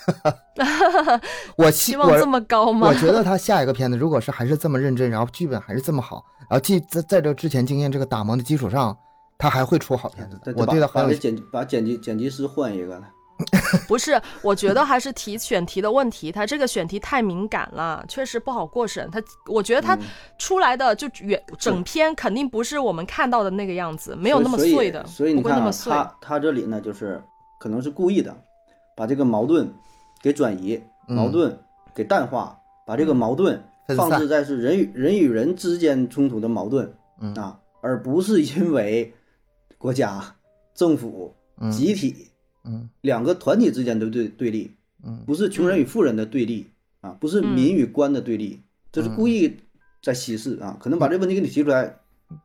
我希望这么高吗我？觉得他下一个片子，如果是还是这么认真，然后剧本还是这么好，然后记在在这之前经验这个打磨的基础上，他还会出好片子的。我对他很有把这剪把剪辑剪辑师换一个了。不是，我觉得还是题选题的问题，他这个选题太敏感了，确实不好过审。他，我觉得他嗯。出来的就原整篇肯定不是我们看到的那个样子，没有那么碎的，所以你看啊，不会那么碎。他他这里呢，就是可能是故意的，把这个矛盾给转移，嗯。矛盾给淡化，把这个矛盾放置在是人与人与人之间冲突的矛盾嗯。啊，而不是因为国家、政府、嗯。集体嗯两个团体之间的对对立，嗯不是穷人与富人的对立啊，不是民与官的对立，这是故意在稀释啊，可能把这问题给你提出来。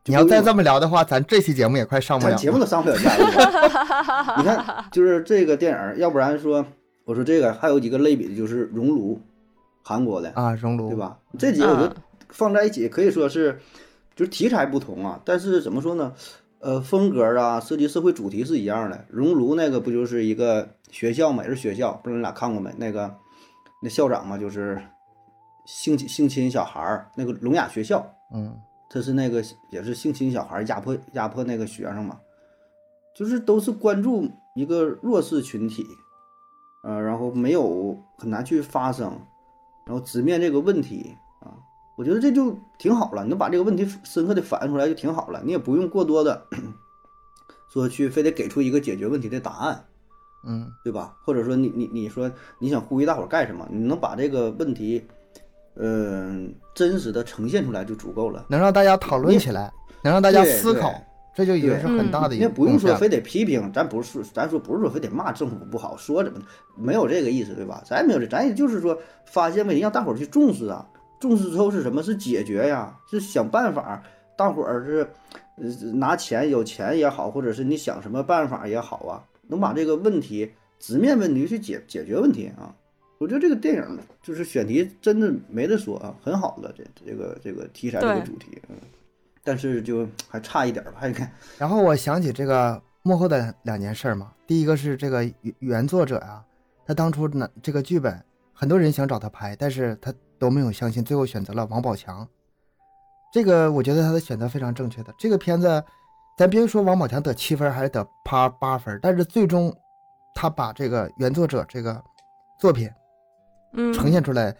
你要再这么聊的话，咱这期节目也快上不了咱节目都上不了架了。你看，就是这个电影，要不然说，我说这个还有几个类比的，就是《熔炉》，韩国的，啊，熔炉对？吧？这几个我觉得嗯放在一起可以说是，就是题材不同啊，但是怎么说呢？呃，风格啊，涉及社会主题是一样的。《熔炉》那个不就是一个学校嘛，也是学校，不知道你俩看过没？那个那校长嘛，就是性侵性侵小孩儿，那个聋哑学校，嗯他是那个也是性侵小孩儿，压迫压迫那个学生嘛，就是都是关注一个弱势群体，呃，然后没有很难去发声，然后直面这个问题啊，我觉得这就挺好了。你能把这个问题深刻的反映出来就挺好了，你也不用过多的 说去非得给出一个解决问题的答案，嗯对吧？或者说你你你说你想呼吁大伙儿干什么？你能把这个问题，嗯、真实的呈现出来就足够了。能让大家讨论起来，能让大家思考，这就已经是很大的一个贡献了不用说非得批评，咱不是咱说不是说非得骂政府不好，说怎么没有这个意思，对吧？咱也没有这，咱也就是说发现问题，让大伙儿去重视啊，重视之后是什么？是解决呀，是想办法。大伙儿是呃拿钱有钱也好，或者是你想什么办法也好啊，能把这个问题直面问题去解解决问题啊。我觉得这个电影就是选题真的没得说啊，很好的这这个这个题材这个主题，嗯，但是就还差一点吧，还得看。然后我想起这个幕后的两件事儿嘛，第一个是这个原原作者呀、他当初呢这个剧本，很多人想找他拍，但是他都没有相信，最后选择了王宝强。这个我觉得他的选择非常正确的。这个片子，咱别说王宝强得七分还是得八八分，但是最终他把这个原作者这个作品嗯，呈现出来，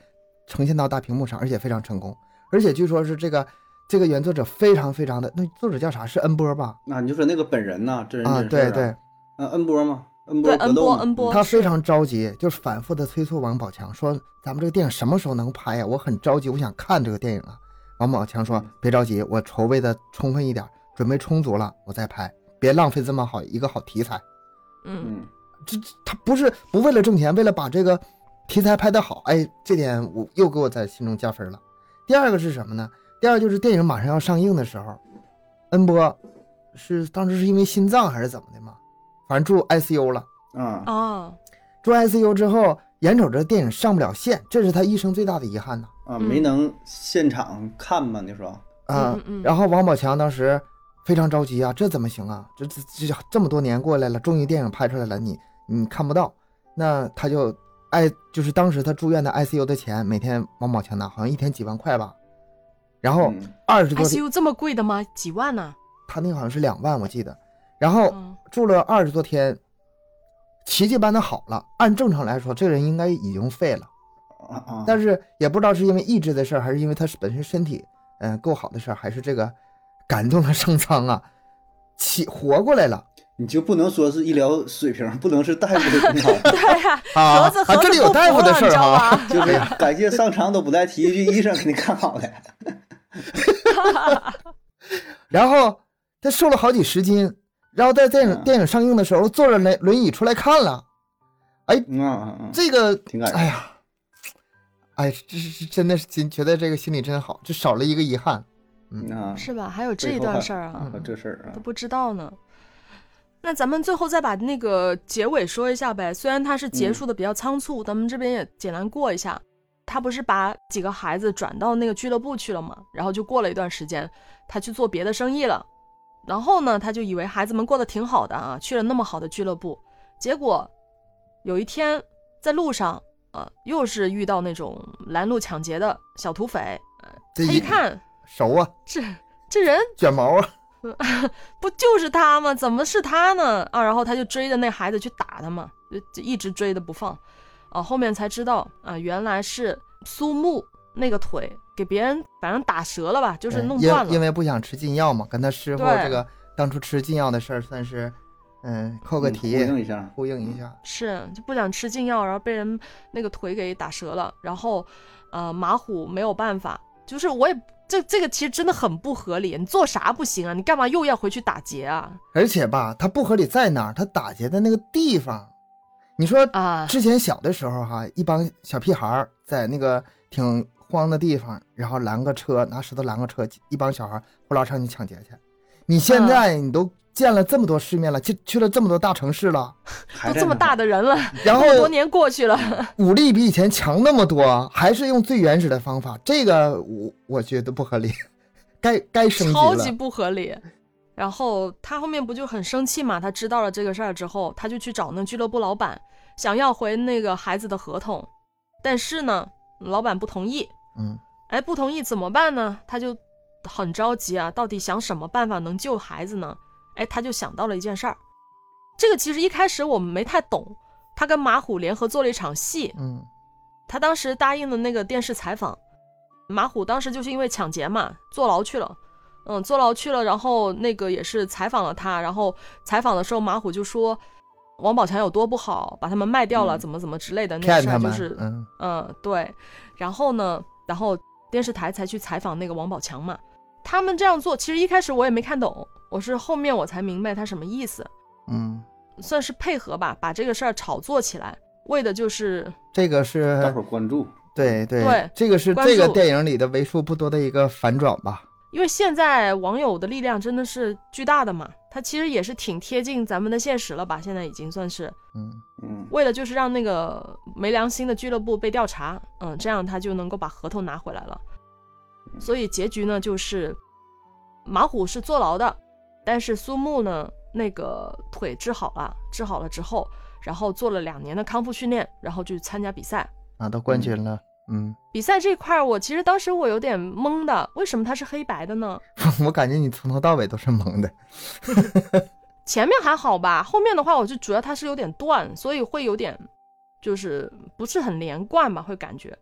呈现到大屏幕上，而且非常成功。而且据说是这个这个原作者非常非常的，那作者叫啥？是恩波吧？那你就说那个本人呐，真人啊，真事儿对对，嗯，恩波嘛，恩对恩波格斗恩波嗯他非常着急，就是反复的催促王宝强说：“咱们这个电影什么时候能拍呀？我很着急，我想看这个电影啊。”王宝强说嗯：“别着急，我筹备的充分一点，准备充足了，我再拍，别浪费这么好一个好题材。嗯嗯这这他不是不为了挣钱，为了把这个题材拍得好。哎，这点我又给我在心中加分了。第二个是什么呢？第二就是电影马上要上映的时候，恩波是当时是因为心脏还是怎么的嘛，反正住 ICU 了。”啊哦，住 ICU 之后，眼瞅着电影上不了线，这是他一生最大的遗憾呐。啊，嗯没能现场看嘛，你说，啊、嗯嗯然后王宝强当时非常着急啊，这怎么行啊？这这这这么多年过来了，终于电影拍出来了，你你看不到，那他就爱就是当时他住院的 ICU 的钱，每天王宝强拿，好像一天几万块吧。然后嗯二十多天，ICU 这么贵的吗？几万呢？他那个好像是两万，我记得。然后嗯住了二十多天，奇迹般的好了。按正常来说，这个人应该已经废了。啊啊，但是也不知道是因为意志的事儿，还是因为他本身身体嗯、够好的事儿，还是这个感动了上苍啊，起活过来了你就不能说是医疗水平，不能是大夫的功劳，对呀，啊！这里有大夫的事儿服了你知道哈，吗？就是感谢上苍都不带提一句医生给你看好的，然后他瘦了好几十斤，然后在电影嗯电影上映的时候坐着轮轮椅出来看了，嗯啊嗯，这个挺感人哎呀，哎，这是是真的是心觉得这个心里真好，就少了一个遗憾。嗯啊，是吧？还有这一段事儿啊，这事儿啊都，不知道呢。那咱们最后再把那个结尾说一下呗。虽然它是结束的比较仓促，咱们这边也简单过一下。他不是把几个孩子转到那个俱乐部去了吗？然后就过了一段时间，他去做别的生意了。然后呢，他就以为孩子们过得挺好的啊，去了那么好的俱乐部。结果有一天在路上，啊，又是遇到那种拦路抢劫的小土匪。呃，他一看，熟啊，这这人卷毛啊，不就是他吗？怎么是他呢？啊，然后他就追着那孩子去打他嘛，就就一直追的不放。啊，后面才知道啊，原来是苏木那个腿给别人反正打折了吧，就是弄断了。因为不想吃禁药嘛，跟他师傅这个当初吃禁药的事儿算是嗯扣个嗯题，呼应一下，呼应一下。是就不想吃禁药，然后被人那个腿给打折了，然后呃马虎没有办法，就是我也这这个其实真的很不合理，你做啥不行啊？你干嘛又要回去打劫啊？而且吧，它不合理在哪儿？他打劫的那个地方，你说啊，之前小的时候哈，一帮小屁孩在那个挺荒的地方，然后拦个车，拿石头拦个车，一帮小孩儿呼啦上去抢劫去。你现在你都见了这么多世面了，去去了这么多大城市了，都这么大的人了，然后多年过去了，武力比以前强那么多，还是用最原始的方法，这个我我觉得不合理，该该升级超级。不合理。然后他后面不就很生气嘛？他知道了这个事儿之后，他就去找那俱乐部老板，想要回那个孩子的合同，但是呢，老板不同意。嗯，哎，不同意怎么办呢？他就很着急啊，到底想什么办法能救孩子呢？哎，他就想到了一件事儿。这个其实一开始我们没太懂，他跟马虎联合做了一场戏。嗯他当时答应的那个电视采访，马虎当时就是因为抢劫嘛，坐牢去了。嗯，坐牢去了，然后那个也是采访了他，然后采访的时候，马虎就说王宝强有多不好，把他们卖掉了，嗯怎么怎么之类的那他们，事儿就是，嗯嗯，对。然后呢，然后电视台才去采访那个王宝强嘛。他们这样做，其实一开始我也没看懂，我是后面我才明白他什么意思，嗯，算是配合吧，把这个事儿炒作起来，为的就是这个大是伙儿关注，对对对这个是这个电影里的为数不多的一个反转吧。因为现在网友的力量真的是巨大的嘛，他其实也是挺贴近咱们的现实了吧？现在已经算是嗯嗯，为了就是让那个没良心的俱乐部被调查，嗯，这样他就能够把合同拿回来了。所以结局呢，就是马虎是坐牢的，但是苏木呢，那个腿治好了，治好了之后，然后做了两年的康复训练，然后去参加比赛。拿到冠军了，嗯，比赛这块儿，我其实当时我有点懵的，为什么它是黑白的呢？我感觉你从头到尾都是懵的。前面还好吧，后面的话我就主要它是有点断，所以会有点就是不是很连贯吧，会感觉。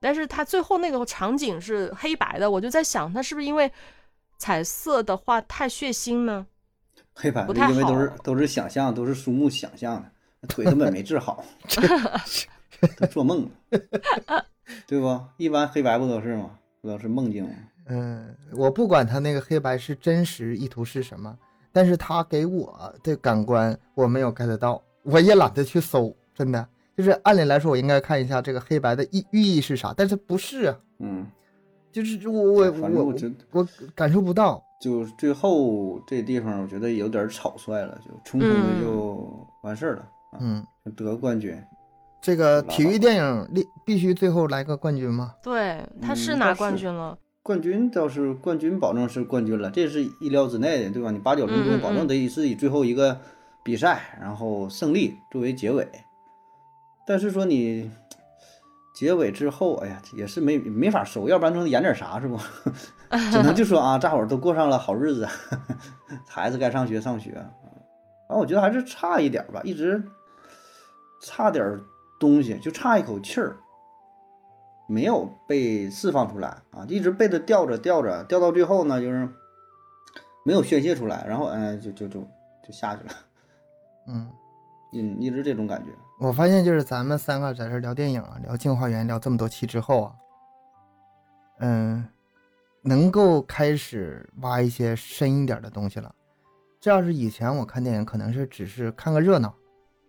但是它最后那个场景是黑白的，我就在想，它是不是因为彩色的话太血腥呢？黑白的，不太因为都是都是想象，都是苏木想象的，腿根本没治好，都做梦了，对不？一般黑白不都是吗？不都是梦境吗？嗯，我不管他那个黑白是真实意图是什么，但是他给我的感官我没有 get 到，我也懒得去搜，真的。就是按理来说，我应该看一下这个黑白的意寓意是啥，但是不是啊？嗯，就是我我我我我感受不到。就最后这地方，我觉得有点草率了，就匆匆的就完事儿了啊，嗯，得冠军。这个体育电影必必须最后来个冠军吗？对，他是拿冠军了。冠军倒是冠军，保证是冠军了，这是意料之内的，对吧？你八九分钟，保证得是以最后一个比赛，然后胜利作为结尾。但是说你结尾之后，哎呀，也是没没法收，要不然能演点啥是不？只能就说啊，大伙儿都过上了好日子，孩子该上学上学。啊，我觉得还是差一点儿吧，一直差点儿东西，就差一口气儿。没有被释放出来啊，一直被他吊着吊着，吊到最后呢，就是没有宣泄出来，然后嗯、就就就就下去了，嗯，嗯，一直这种感觉。我发现就是咱们三个在这儿聊电影啊，聊《镜花缘》，聊这么多期之后啊，嗯，能够开始挖一些深一点的东西了。这要是以前我看电影，可能是只是看个热闹，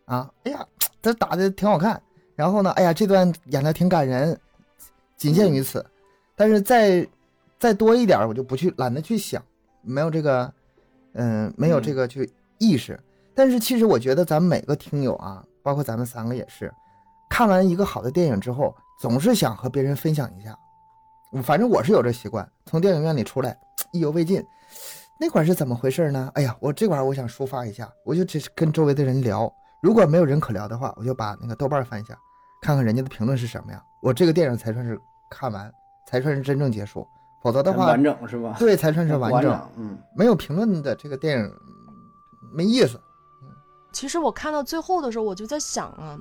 啊，哎呀，他打的挺好看，然后呢，哎呀，这段演的挺感人，仅限于此。但是再再多一点，我就不去懒得去想，没有这个，嗯，没有这个去意识。但是其实我觉得咱们每个听友啊，包括咱们三个也是，看完一个好的电影之后，总是想和别人分享一下。反正我是有这习惯，从电影院里出来 意犹未尽，那会儿是怎么回事呢？哎呀，我这会儿我想抒发一下，我就只是跟周围的人聊。如果没有人可聊的话，我就把那个豆瓣翻一下，看看人家的评论是什么呀。我这个电影才算是看完，才算是真正结束。否则的话，完整是吧？对，才算是完整。整。嗯，没有评论的这个电影没意思。其实我看到最后的时候，我就在想啊，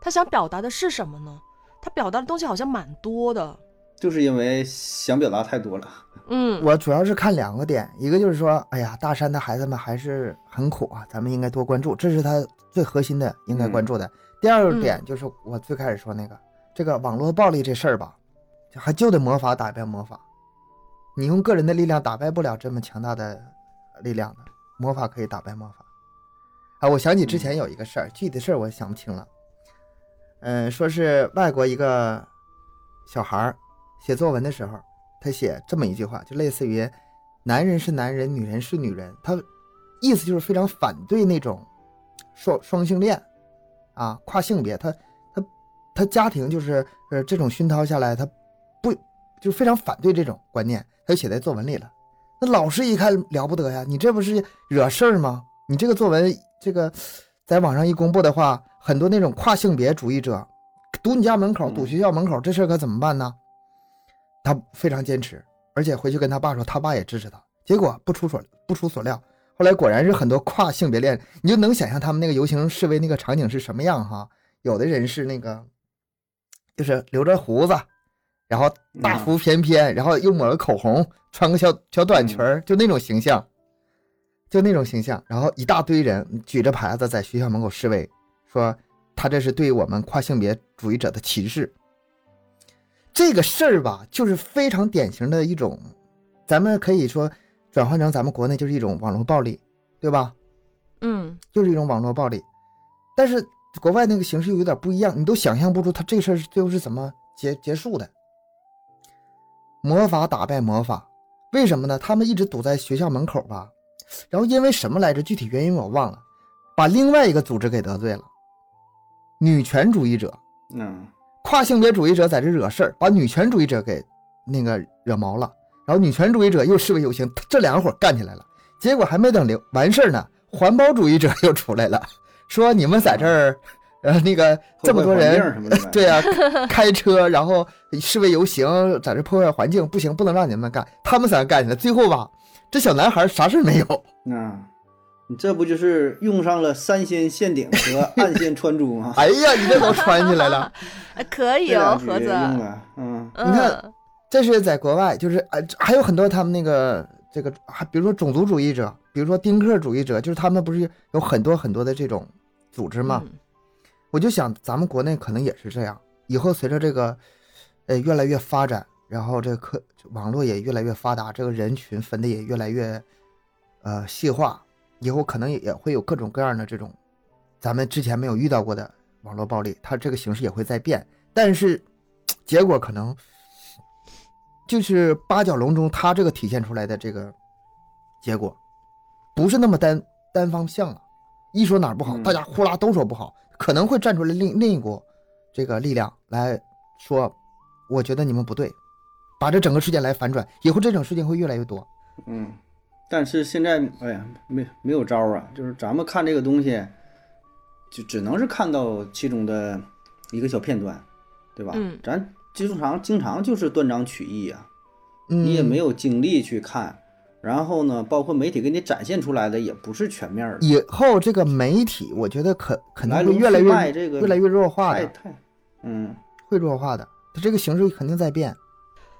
他想表达的是什么呢？他表达的东西好像蛮多的。就是因为想表达太多了。嗯，我主要是看两个点，一个就是说，哎呀，大山的孩子们还是很苦啊，咱们应该多关注，这是他最核心的应该关注的。第二个点就是我最开始说那个，这个网络暴力这事儿吧，还就得魔法打败魔法，你用个人的力量打败不了这么强大的力量的，魔法可以打败魔法。啊，我想起之前有一个事儿，具体的事儿我想不清了。嗯，说是外国一个小孩儿写作文的时候，他写这么一句话，就类似于“男人是男人，女人是女人”，他意思就是非常反对那种双双性恋啊，跨性别。他他他家庭就是呃这种熏陶下来，他不就非常反对这种观念，他就写在作文里了。那老师一看了不得呀，你这不是惹事儿吗？你这个作文这个在网上一公布的话，很多那种跨性别主义者堵你家门口，堵学校门口，这事儿可怎么办呢？他非常坚持，而且回去跟他爸说，他爸也支持他。结果不出所不出所料，后来果然是很多跨性别恋，你就能想象他们那个游行示威那个场景是什么样哈。有的人是那个，就是留着胡子，然后大腹翩翩，然后又抹了口红，穿个小小短裙儿，就那种形象，就那种形象。然后一大堆人举着牌子在学校门口示威，说他这是对我们跨性别主义者的歧视。这个事儿吧，就是非常典型的一种，咱们可以说转换成咱们国内就是一种网络暴力，对吧？嗯就是一种网络暴力。但是国外那个形式又有点不一样，你都想象不出他这事儿最后是怎么结结束的。魔法打败魔法，为什么呢？他们一直堵在学校门口吧，然后因为什么来着？具体原因我忘了，把另外一个组织给得罪了，女权主义者。嗯跨性别主义者在这惹事儿，把女权主义者给那个惹毛了，然后女权主义者又示威游行，这两伙干起来了。结果还没等流完事儿呢，环保主义者又出来了，说你们在这儿，呃，那个这么多人，对啊，开车然后示威游行，在这破坏环境，不行，不能让你们干。他们仨干起来，最后吧，这小男孩啥事儿没有，啊，你这不就是用上了三仙陷顶和暗线穿珠吗？哎呀，你这都穿起来了。啊 可以这哦，盒子。嗯嗯你看这是在国外，就是呃，还有很多他们那个这个，还比如说种族主义者，比如说丁克主义者，就是他们不是有很多很多的这种组织吗？嗯我就想咱们国内可能也是这样，以后随着这个呃越来越发展，然后这个科网络也越来越发达，这个人群分的也越来越呃细化，以后可能也也会有各种各样的这种咱们之前没有遇到过的网络暴力，它这个形式也会在变，但是结果可能就是八角笼中它这个体现出来的这个结果，不是那么单单方向了。一说哪儿不好，嗯大家呼啦都说不好，可能会站出来另另一股这个力量来说，我觉得你们不对，把这整个事件来反转，以后这种事情会越来越多。嗯。但是现在，哎呀，没没有招儿啊！就是咱们看这个东西，就只能是看到其中的一个小片段，对吧？嗯咱经常经常就是断章取义啊，嗯，你也没有精力去看。然后呢，包括媒体给你展现出来的也不是全面儿的，以后这个媒体，我觉得可肯定会越来越这个越来越弱化的，太太，嗯，会弱化的。它这个形式肯定在变，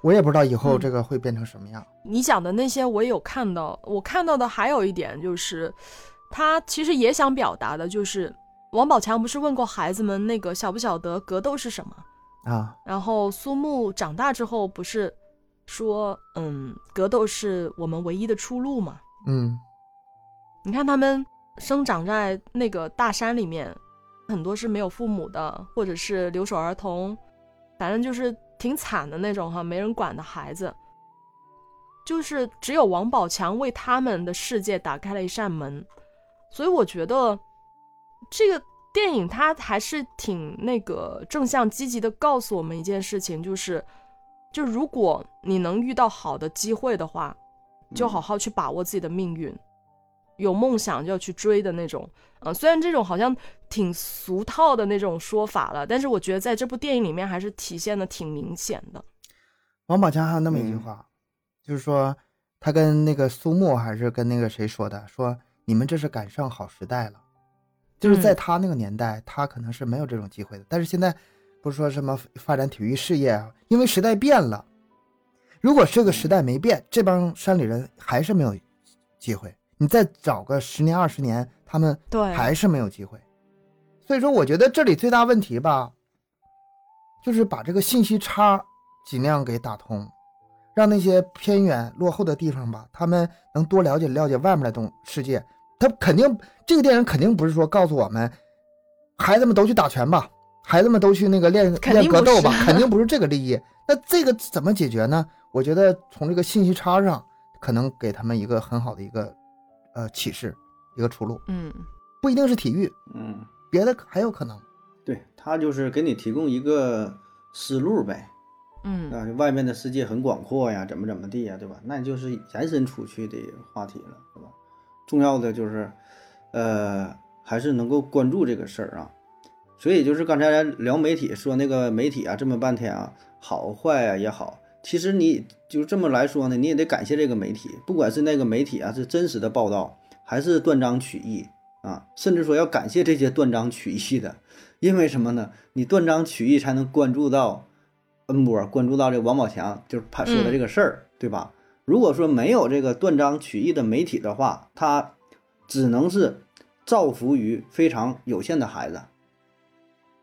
我也不知道以后嗯这个会变成什么样。你讲的那些我也有看到，我看到的还有一点就是，他其实也想表达的就是，王宝强不是问过孩子们那个晓不晓得格斗是什么？啊，然后苏木长大之后不是说，嗯，格斗是我们唯一的出路嘛？嗯你看他们生长在那个大山里面，很多是没有父母的，或者是留守儿童，反正就是挺惨的那种哈，没人管的孩子。就是只有王宝强为他们的世界打开了一扇门，所以我觉得这个电影它还是挺那个正向积极的，告诉我们一件事情，就是就如果你能遇到好的机会的话，就好好去把握自己的命运。有梦想就要去追的那种，呃，虽然这种好像挺俗套的那种说法了，但是我觉得在这部电影里面还是体现的挺明显的。王宝强还有那么一句嗯话，就是说他跟那个苏木还是跟那个谁说的，说你们这是赶上好时代了。就是在嗯他那个年代，他可能是没有这种机会的。但是现在不是说什么发展体育事业啊，因为时代变了。如果这个时代没变，这帮山里人还是没有机会。你再找个十年二十年，他们对，还是没有机会。所以说，我觉得这里最大问题吧，就是把这个信息差尽量给打通，让那些偏远落后的地方吧，他们能多了解了解外面的东世界。他肯定这个电影肯定不是说告诉我们，孩子们都去打拳吧，孩子们都去那个练练格斗吧，肯定不是这个利益。那这个怎么解决呢？我觉得从这个信息差上，可能给他们一个很好的一个呃启示，一个出路。嗯不一定是体育，嗯，别的还有可能。对他就是给你提供一个思路呗。嗯啊，外面的世界很广阔呀，怎么怎么地呀，对吧？那就是延伸出去的话题了，对吧？重要的就是，呃，还是能够关注这个事儿啊。所以就是刚才聊媒体说那个媒体啊，这么半天啊，好坏啊也好，其实你就这么来说呢，你也得感谢这个媒体，不管是那个媒体啊是真实的报道，还是断章取义啊，甚至说要感谢这些断章取义的，因为什么呢？你断章取义才能关注到恩波，关注到这王宝强，就是他说的这个事儿，对吧？如果说没有这个断章取义的媒体的话，他只能是造福于非常有限的孩子，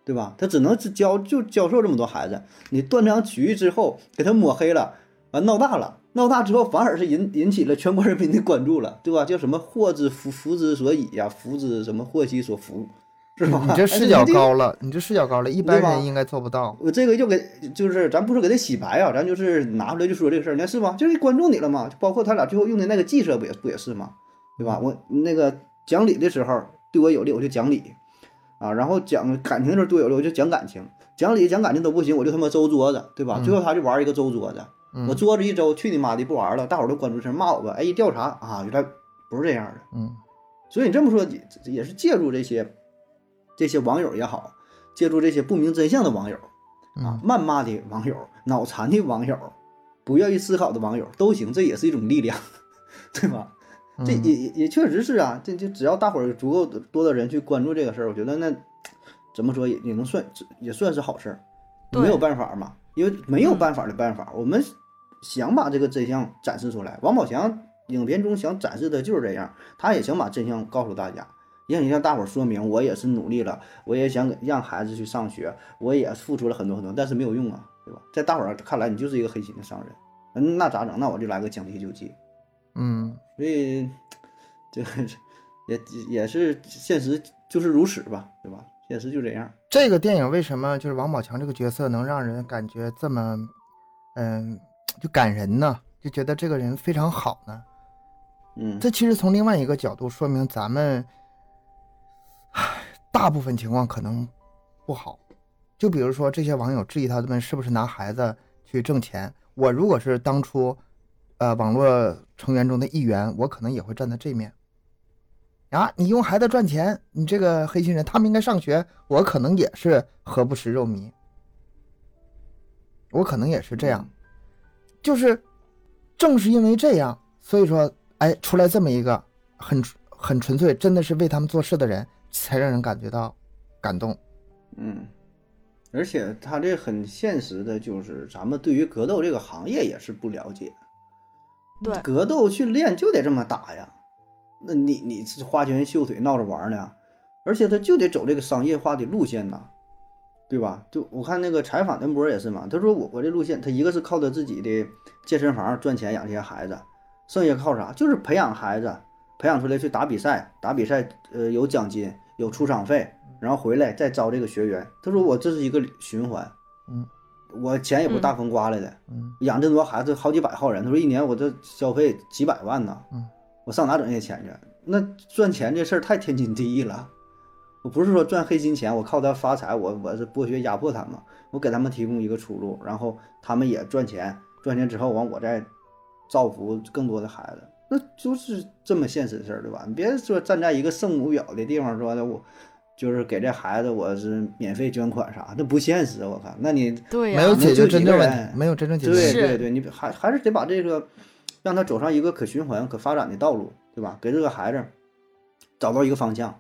对吧？他只能是教就教授这么多孩子，你断章取义之后给他抹黑了，啊，闹大了。闹大之后，反而是引引起了全国人民的关注了，对吧？叫什么“祸之福福之所以呀，福之什么祸其所伏”，是吧？你这 视角高了，你这视角高了，一般人应该做不到。我这个就给就是咱不是给他洗白啊，咱就是拿出来就说这个事儿，你看是吧？就是关注你了嘛，就包括他俩最后用的那个计策，不也不也是吗？对吧？我那个讲理的时候对我有利，我就讲理啊；然后讲感情的时候对我有了，我就讲感情；讲理讲感情都不行，我就他妈周桌子，对吧？最后他就玩一个周桌子。我桌子一周，去你妈的，不玩了！大伙儿都关注事骂我吧。哎，一调查啊，原来不是这样的。嗯，所以你这么说也也是借助这些这些网友也好，借助这些不明真相的网友啊，谩骂的网友、脑残的网友、不愿意思考的网友都行，这也是一种力量，对吧？这也也也确实是啊。这就只要大伙儿足够多的人去关注这个事儿，我觉得那怎么说也也能算也算是好事儿。没有办法嘛，因为没有办法的办法，我们。想把这个真相展示出来，王宝强影片中想展示的就是这样，他也想把真相告诉大家，也想向大伙儿说明，我也是努力了，我也想让孩子去上学，我也付出了很多很多，但是没有用啊，对吧？在大伙儿看来，你就是一个黑心的商人，嗯，那咋整？那我就来个将计就计，嗯，所以这 也也是现实就是如此吧，对吧？现实就这样。这个电影为什么就是王宝强这个角色能让人感觉这么，嗯？就感人呢，就觉得这个人非常好呢。嗯，这其实从另外一个角度说明咱们，唉大部分情况可能不好。就比如说这些网友质疑他们是不是拿孩子去挣钱，我如果是当初，呃，网络成员中的一员，我可能也会站在这面。啊，你用孩子赚钱，你这个黑心人，他们应该上学，我可能也是何不食肉糜，我可能也是这样。就是，正是因为这样，所以说，哎，出来这么一个很很纯粹，真的是为他们做事的人，才让人感觉到感动。嗯，而且他这很现实的，就是咱们对于格斗这个行业也是不了解。对，格斗训练就得这么打呀，那你你花拳绣腿闹着玩呢，而且他就得走这个商业化的路线呐。对吧？就我看那个采访的波也是嘛，他说我我这路线，他一个是靠他自己的健身房赚钱养这些孩子，剩下靠啥？就是培养孩子，培养出来去打比赛，打比赛呃有奖金有出场费，然后回来再招这个学员。他说我这是一个循环，嗯，我钱也不大风刮来的，嗯，养这么多孩子好几百号人，他说一年我这消费几百万呢，嗯，我上哪整这些钱去？那赚钱这事儿太天经地义了。我不是说赚黑心钱，我靠他发财，我我是剥削压迫他们，我给他们提供一个出路，然后他们也赚钱，赚钱之后完我再造福更多的孩子，那就是这么现实的事儿，对吧？你别说站在一个圣母婊的地方说的，我就是给这孩子我是免费捐款啥，那不现实，我看，那你对没有解决真正问题，没有真正解决对对对，你还还是得把这个让他走上一个可循环、可发展的道路，对吧？给这个孩子找到一个方向。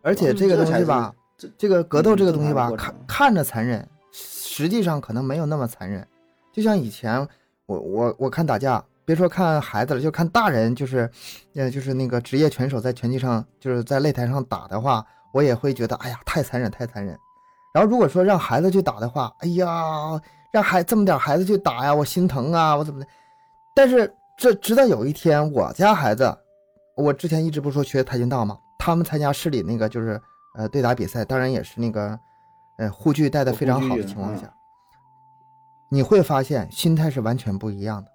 而且这个东西吧，这这个格斗这个东西吧，看看着残忍，实际上可能没有那么残忍。就像以前我我我看打架，别说看孩子了，就看大人，就是，呃，就是那个职业拳手在拳击上，就是在擂台上打的话，我也会觉得，哎呀，太残忍，太残忍。然后如果说让孩子去打的话，哎呀，让孩这么点孩子去打呀，我心疼啊，我怎么的？但是这直到有一天，我家孩子，我之前一直不说学跆拳道吗？他们参加市里那个就是呃对打比赛，当然也是那个呃护具带的非常好的情况下，你会发现心态是完全不一样的。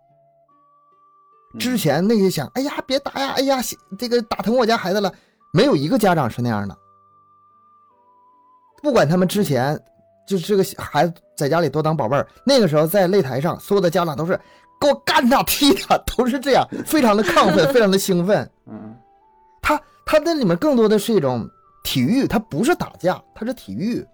之前那些想哎呀别打呀，哎呀这个打疼我家孩子了，没有一个家长是那样的。不管他们之前就是这个孩子在家里多当宝贝儿，那个时候在擂台上，所有的家长都是给我干他踢他，都是这样，非常的亢奋，非常的兴奋。嗯。它那里面更多的是一种体育，他不是打架，他是体育，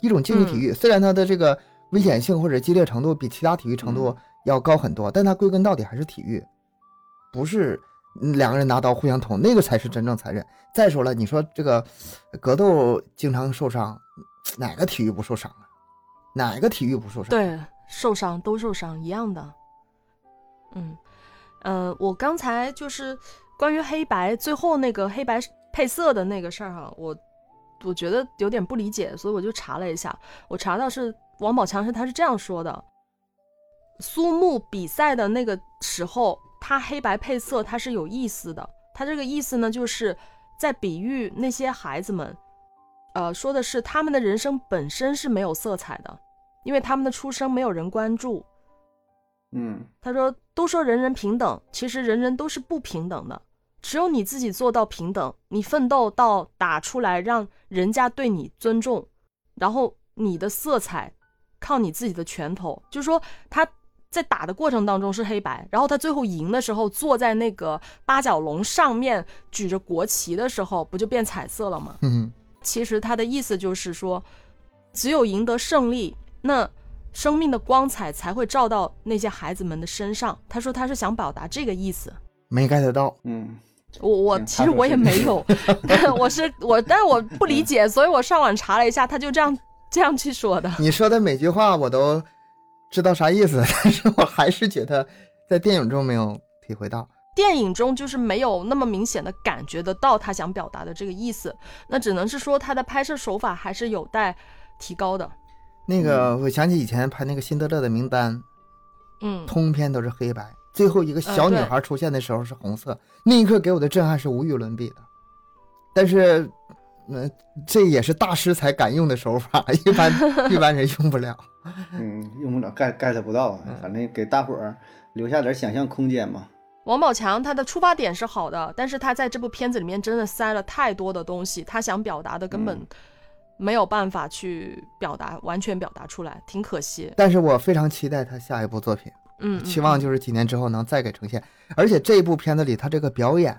一种竞技体育。虽然他的这个危险性或者激烈程度比其他体育程度要高很多，但它归根到底还是体育，不是嗯两个人拿刀互相捅，那个才是真正残忍。再说了，你说这个格斗经常受伤，哪个体育不受伤啊？哪个体育不受伤？，对，受伤都受伤一样的。嗯，呃，我刚才就是关于黑白最后那个黑白配色的那个事儿哈，我我觉得有点不理解，所以我就查了一下，我查到是王宝强是他是这样说的：苏木比赛的那个时候，他黑白配色他是有意思的，他这个意思呢，就是在比喻那些孩子们，呃，说的是他们的人生本身是没有色彩的。因为他们的出生没有人关注。嗯他说：“都说人人平等，其实人人都是不平等的。只有你自己做到平等，你奋斗到打出来，让人家对你尊重，然后你的色彩靠你自己的拳头。就是说他在打的过程当中是黑白，然后他最后赢的时候，坐在那个八角笼上面举着国旗的时候，不就变彩色了吗？嗯，其实他的意思就是说，只有赢得胜利，那生命的光彩才会照到那些孩子们的身上。他说他是想表达这个意思。没 get 到。嗯，我我其实我也没有，但我是我，但是我不理解，所以我上网查了一下，他就这样这样去说的。你说的每句话我都知道啥意思，但是我还是觉得在电影中没有体会到。电影中就是没有那么明显的感觉得到他想表达的这个意思，那只能是说他的拍摄手法还是有待提高的。那个，我想起以前拍那个《辛德勒的名单》，嗯，通篇都是黑白，最后一个小女孩出现的时候是红色，那一刻给我的震撼是无与伦比的。但是，呃，这也是大师才敢用的手法，一般一般人用不了。嗯，用不了 get get 不到，嗯反正给大伙儿留下点想象空间嘛。王宝强他的出发点是好的，但是他在这部片子里面真的塞了太多的东西，他想表达的根本嗯没有办法去表达，完全表达出来，挺可惜。但是我非常期待他下一部作品，嗯，嗯期望就是几年之后能再给呈现。而且这一部片子里，他这个表演，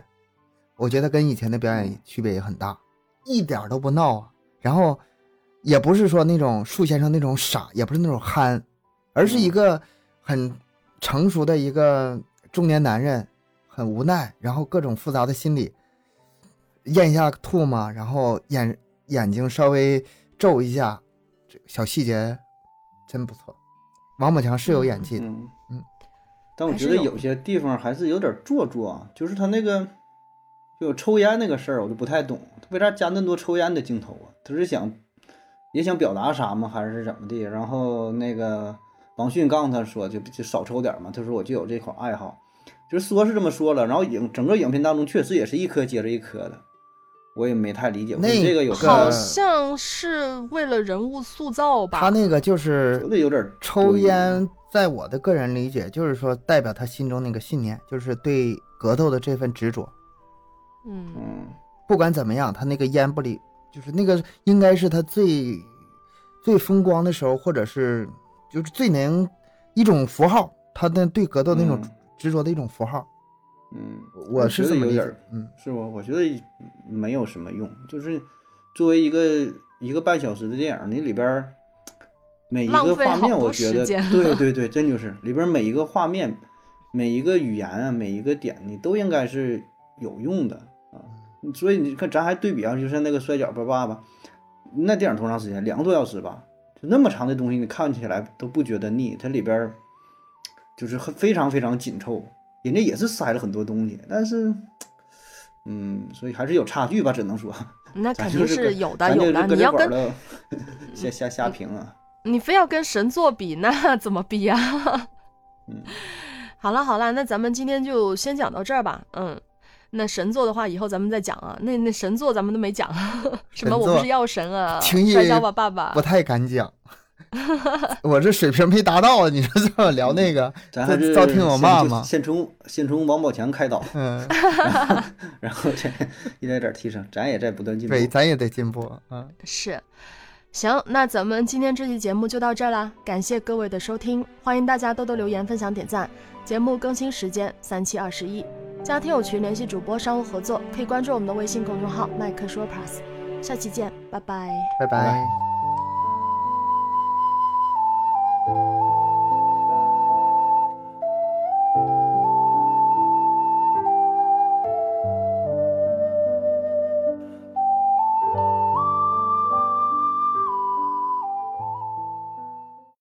我觉得跟以前的表演区别也很大，一点儿都不闹啊。然后也不是说那种树先生那种傻，也不是那种憨，而是一个很成熟的一个中年男人，很无奈，然后各种复杂的心理，咽一下吐嘛，然后眼眼睛稍微皱一下，这个小细节真不错。王宝强是有演技的，嗯嗯，但我觉得有些地方还是有点做作啊，就是他那个就有抽烟那个事儿，我就不太懂，他为啥加那么多抽烟的镜头啊？他是想也想表达啥吗？还是怎么地？然后那个王迅告诉他说就就少抽点嘛，他说我就有这口爱好，就是说是这么说了，然后影整个影片当中确实也是一颗接着一颗的，我也没太理解，那这个有个好像是为了人物塑造吧。他那个就是有点抽烟，在我的个人理解，就是说代表他心中那个信念，就是对格斗的这份执着。嗯嗯不管怎么样，他那个烟不里，就是那个应该是他最最风光的时候，或者是就是最能一种符号，他的对格斗那种嗯执着的一种符号。嗯，我是这么理解觉得有点。嗯，是不？我觉得没有什么用，就是作为一个一个半小时的电影，你里边每一个画面，我觉得对 对对，真就是里边每一个画面、每一个语言啊、每一个点，你都应该是有用的啊。所以你看，咱还对比啊，就像那个摔跤吧爸爸，那电影多长时间？两个多小时吧，就那么长的东西，你看起来都不觉得腻，它里边儿就是很非常非常紧凑。人家也是塞了很多东西，但是，嗯，所以还是有差距吧，只能说。那肯定是有的有的。你要跟瞎瞎瞎评啊。你非要跟神作比，那 怎么比呀、嗯，好了好了，那咱们今天就先讲到这儿吧。嗯，那神作的话，以后咱们再讲啊。那那神作咱们都没讲，什么我不是药神啊，轻易摔跤吧爸爸不。太敢讲，我这水平没达到，你说这么聊那个，咱还是照听我骂吗先从先从王宝强开导，嗯，然后这一点点提升，咱也在不断进步。对，咱也得进步，啊，是，行，那咱们今天这期节目就到这儿啦，感谢各位的收听，欢迎大家多多留言、分享、点赞。节目更新时间三七二十一，加听友群联系主播商务合作，可以关注我们的微信公众号麦克说 plus。下期见，拜拜。拜拜。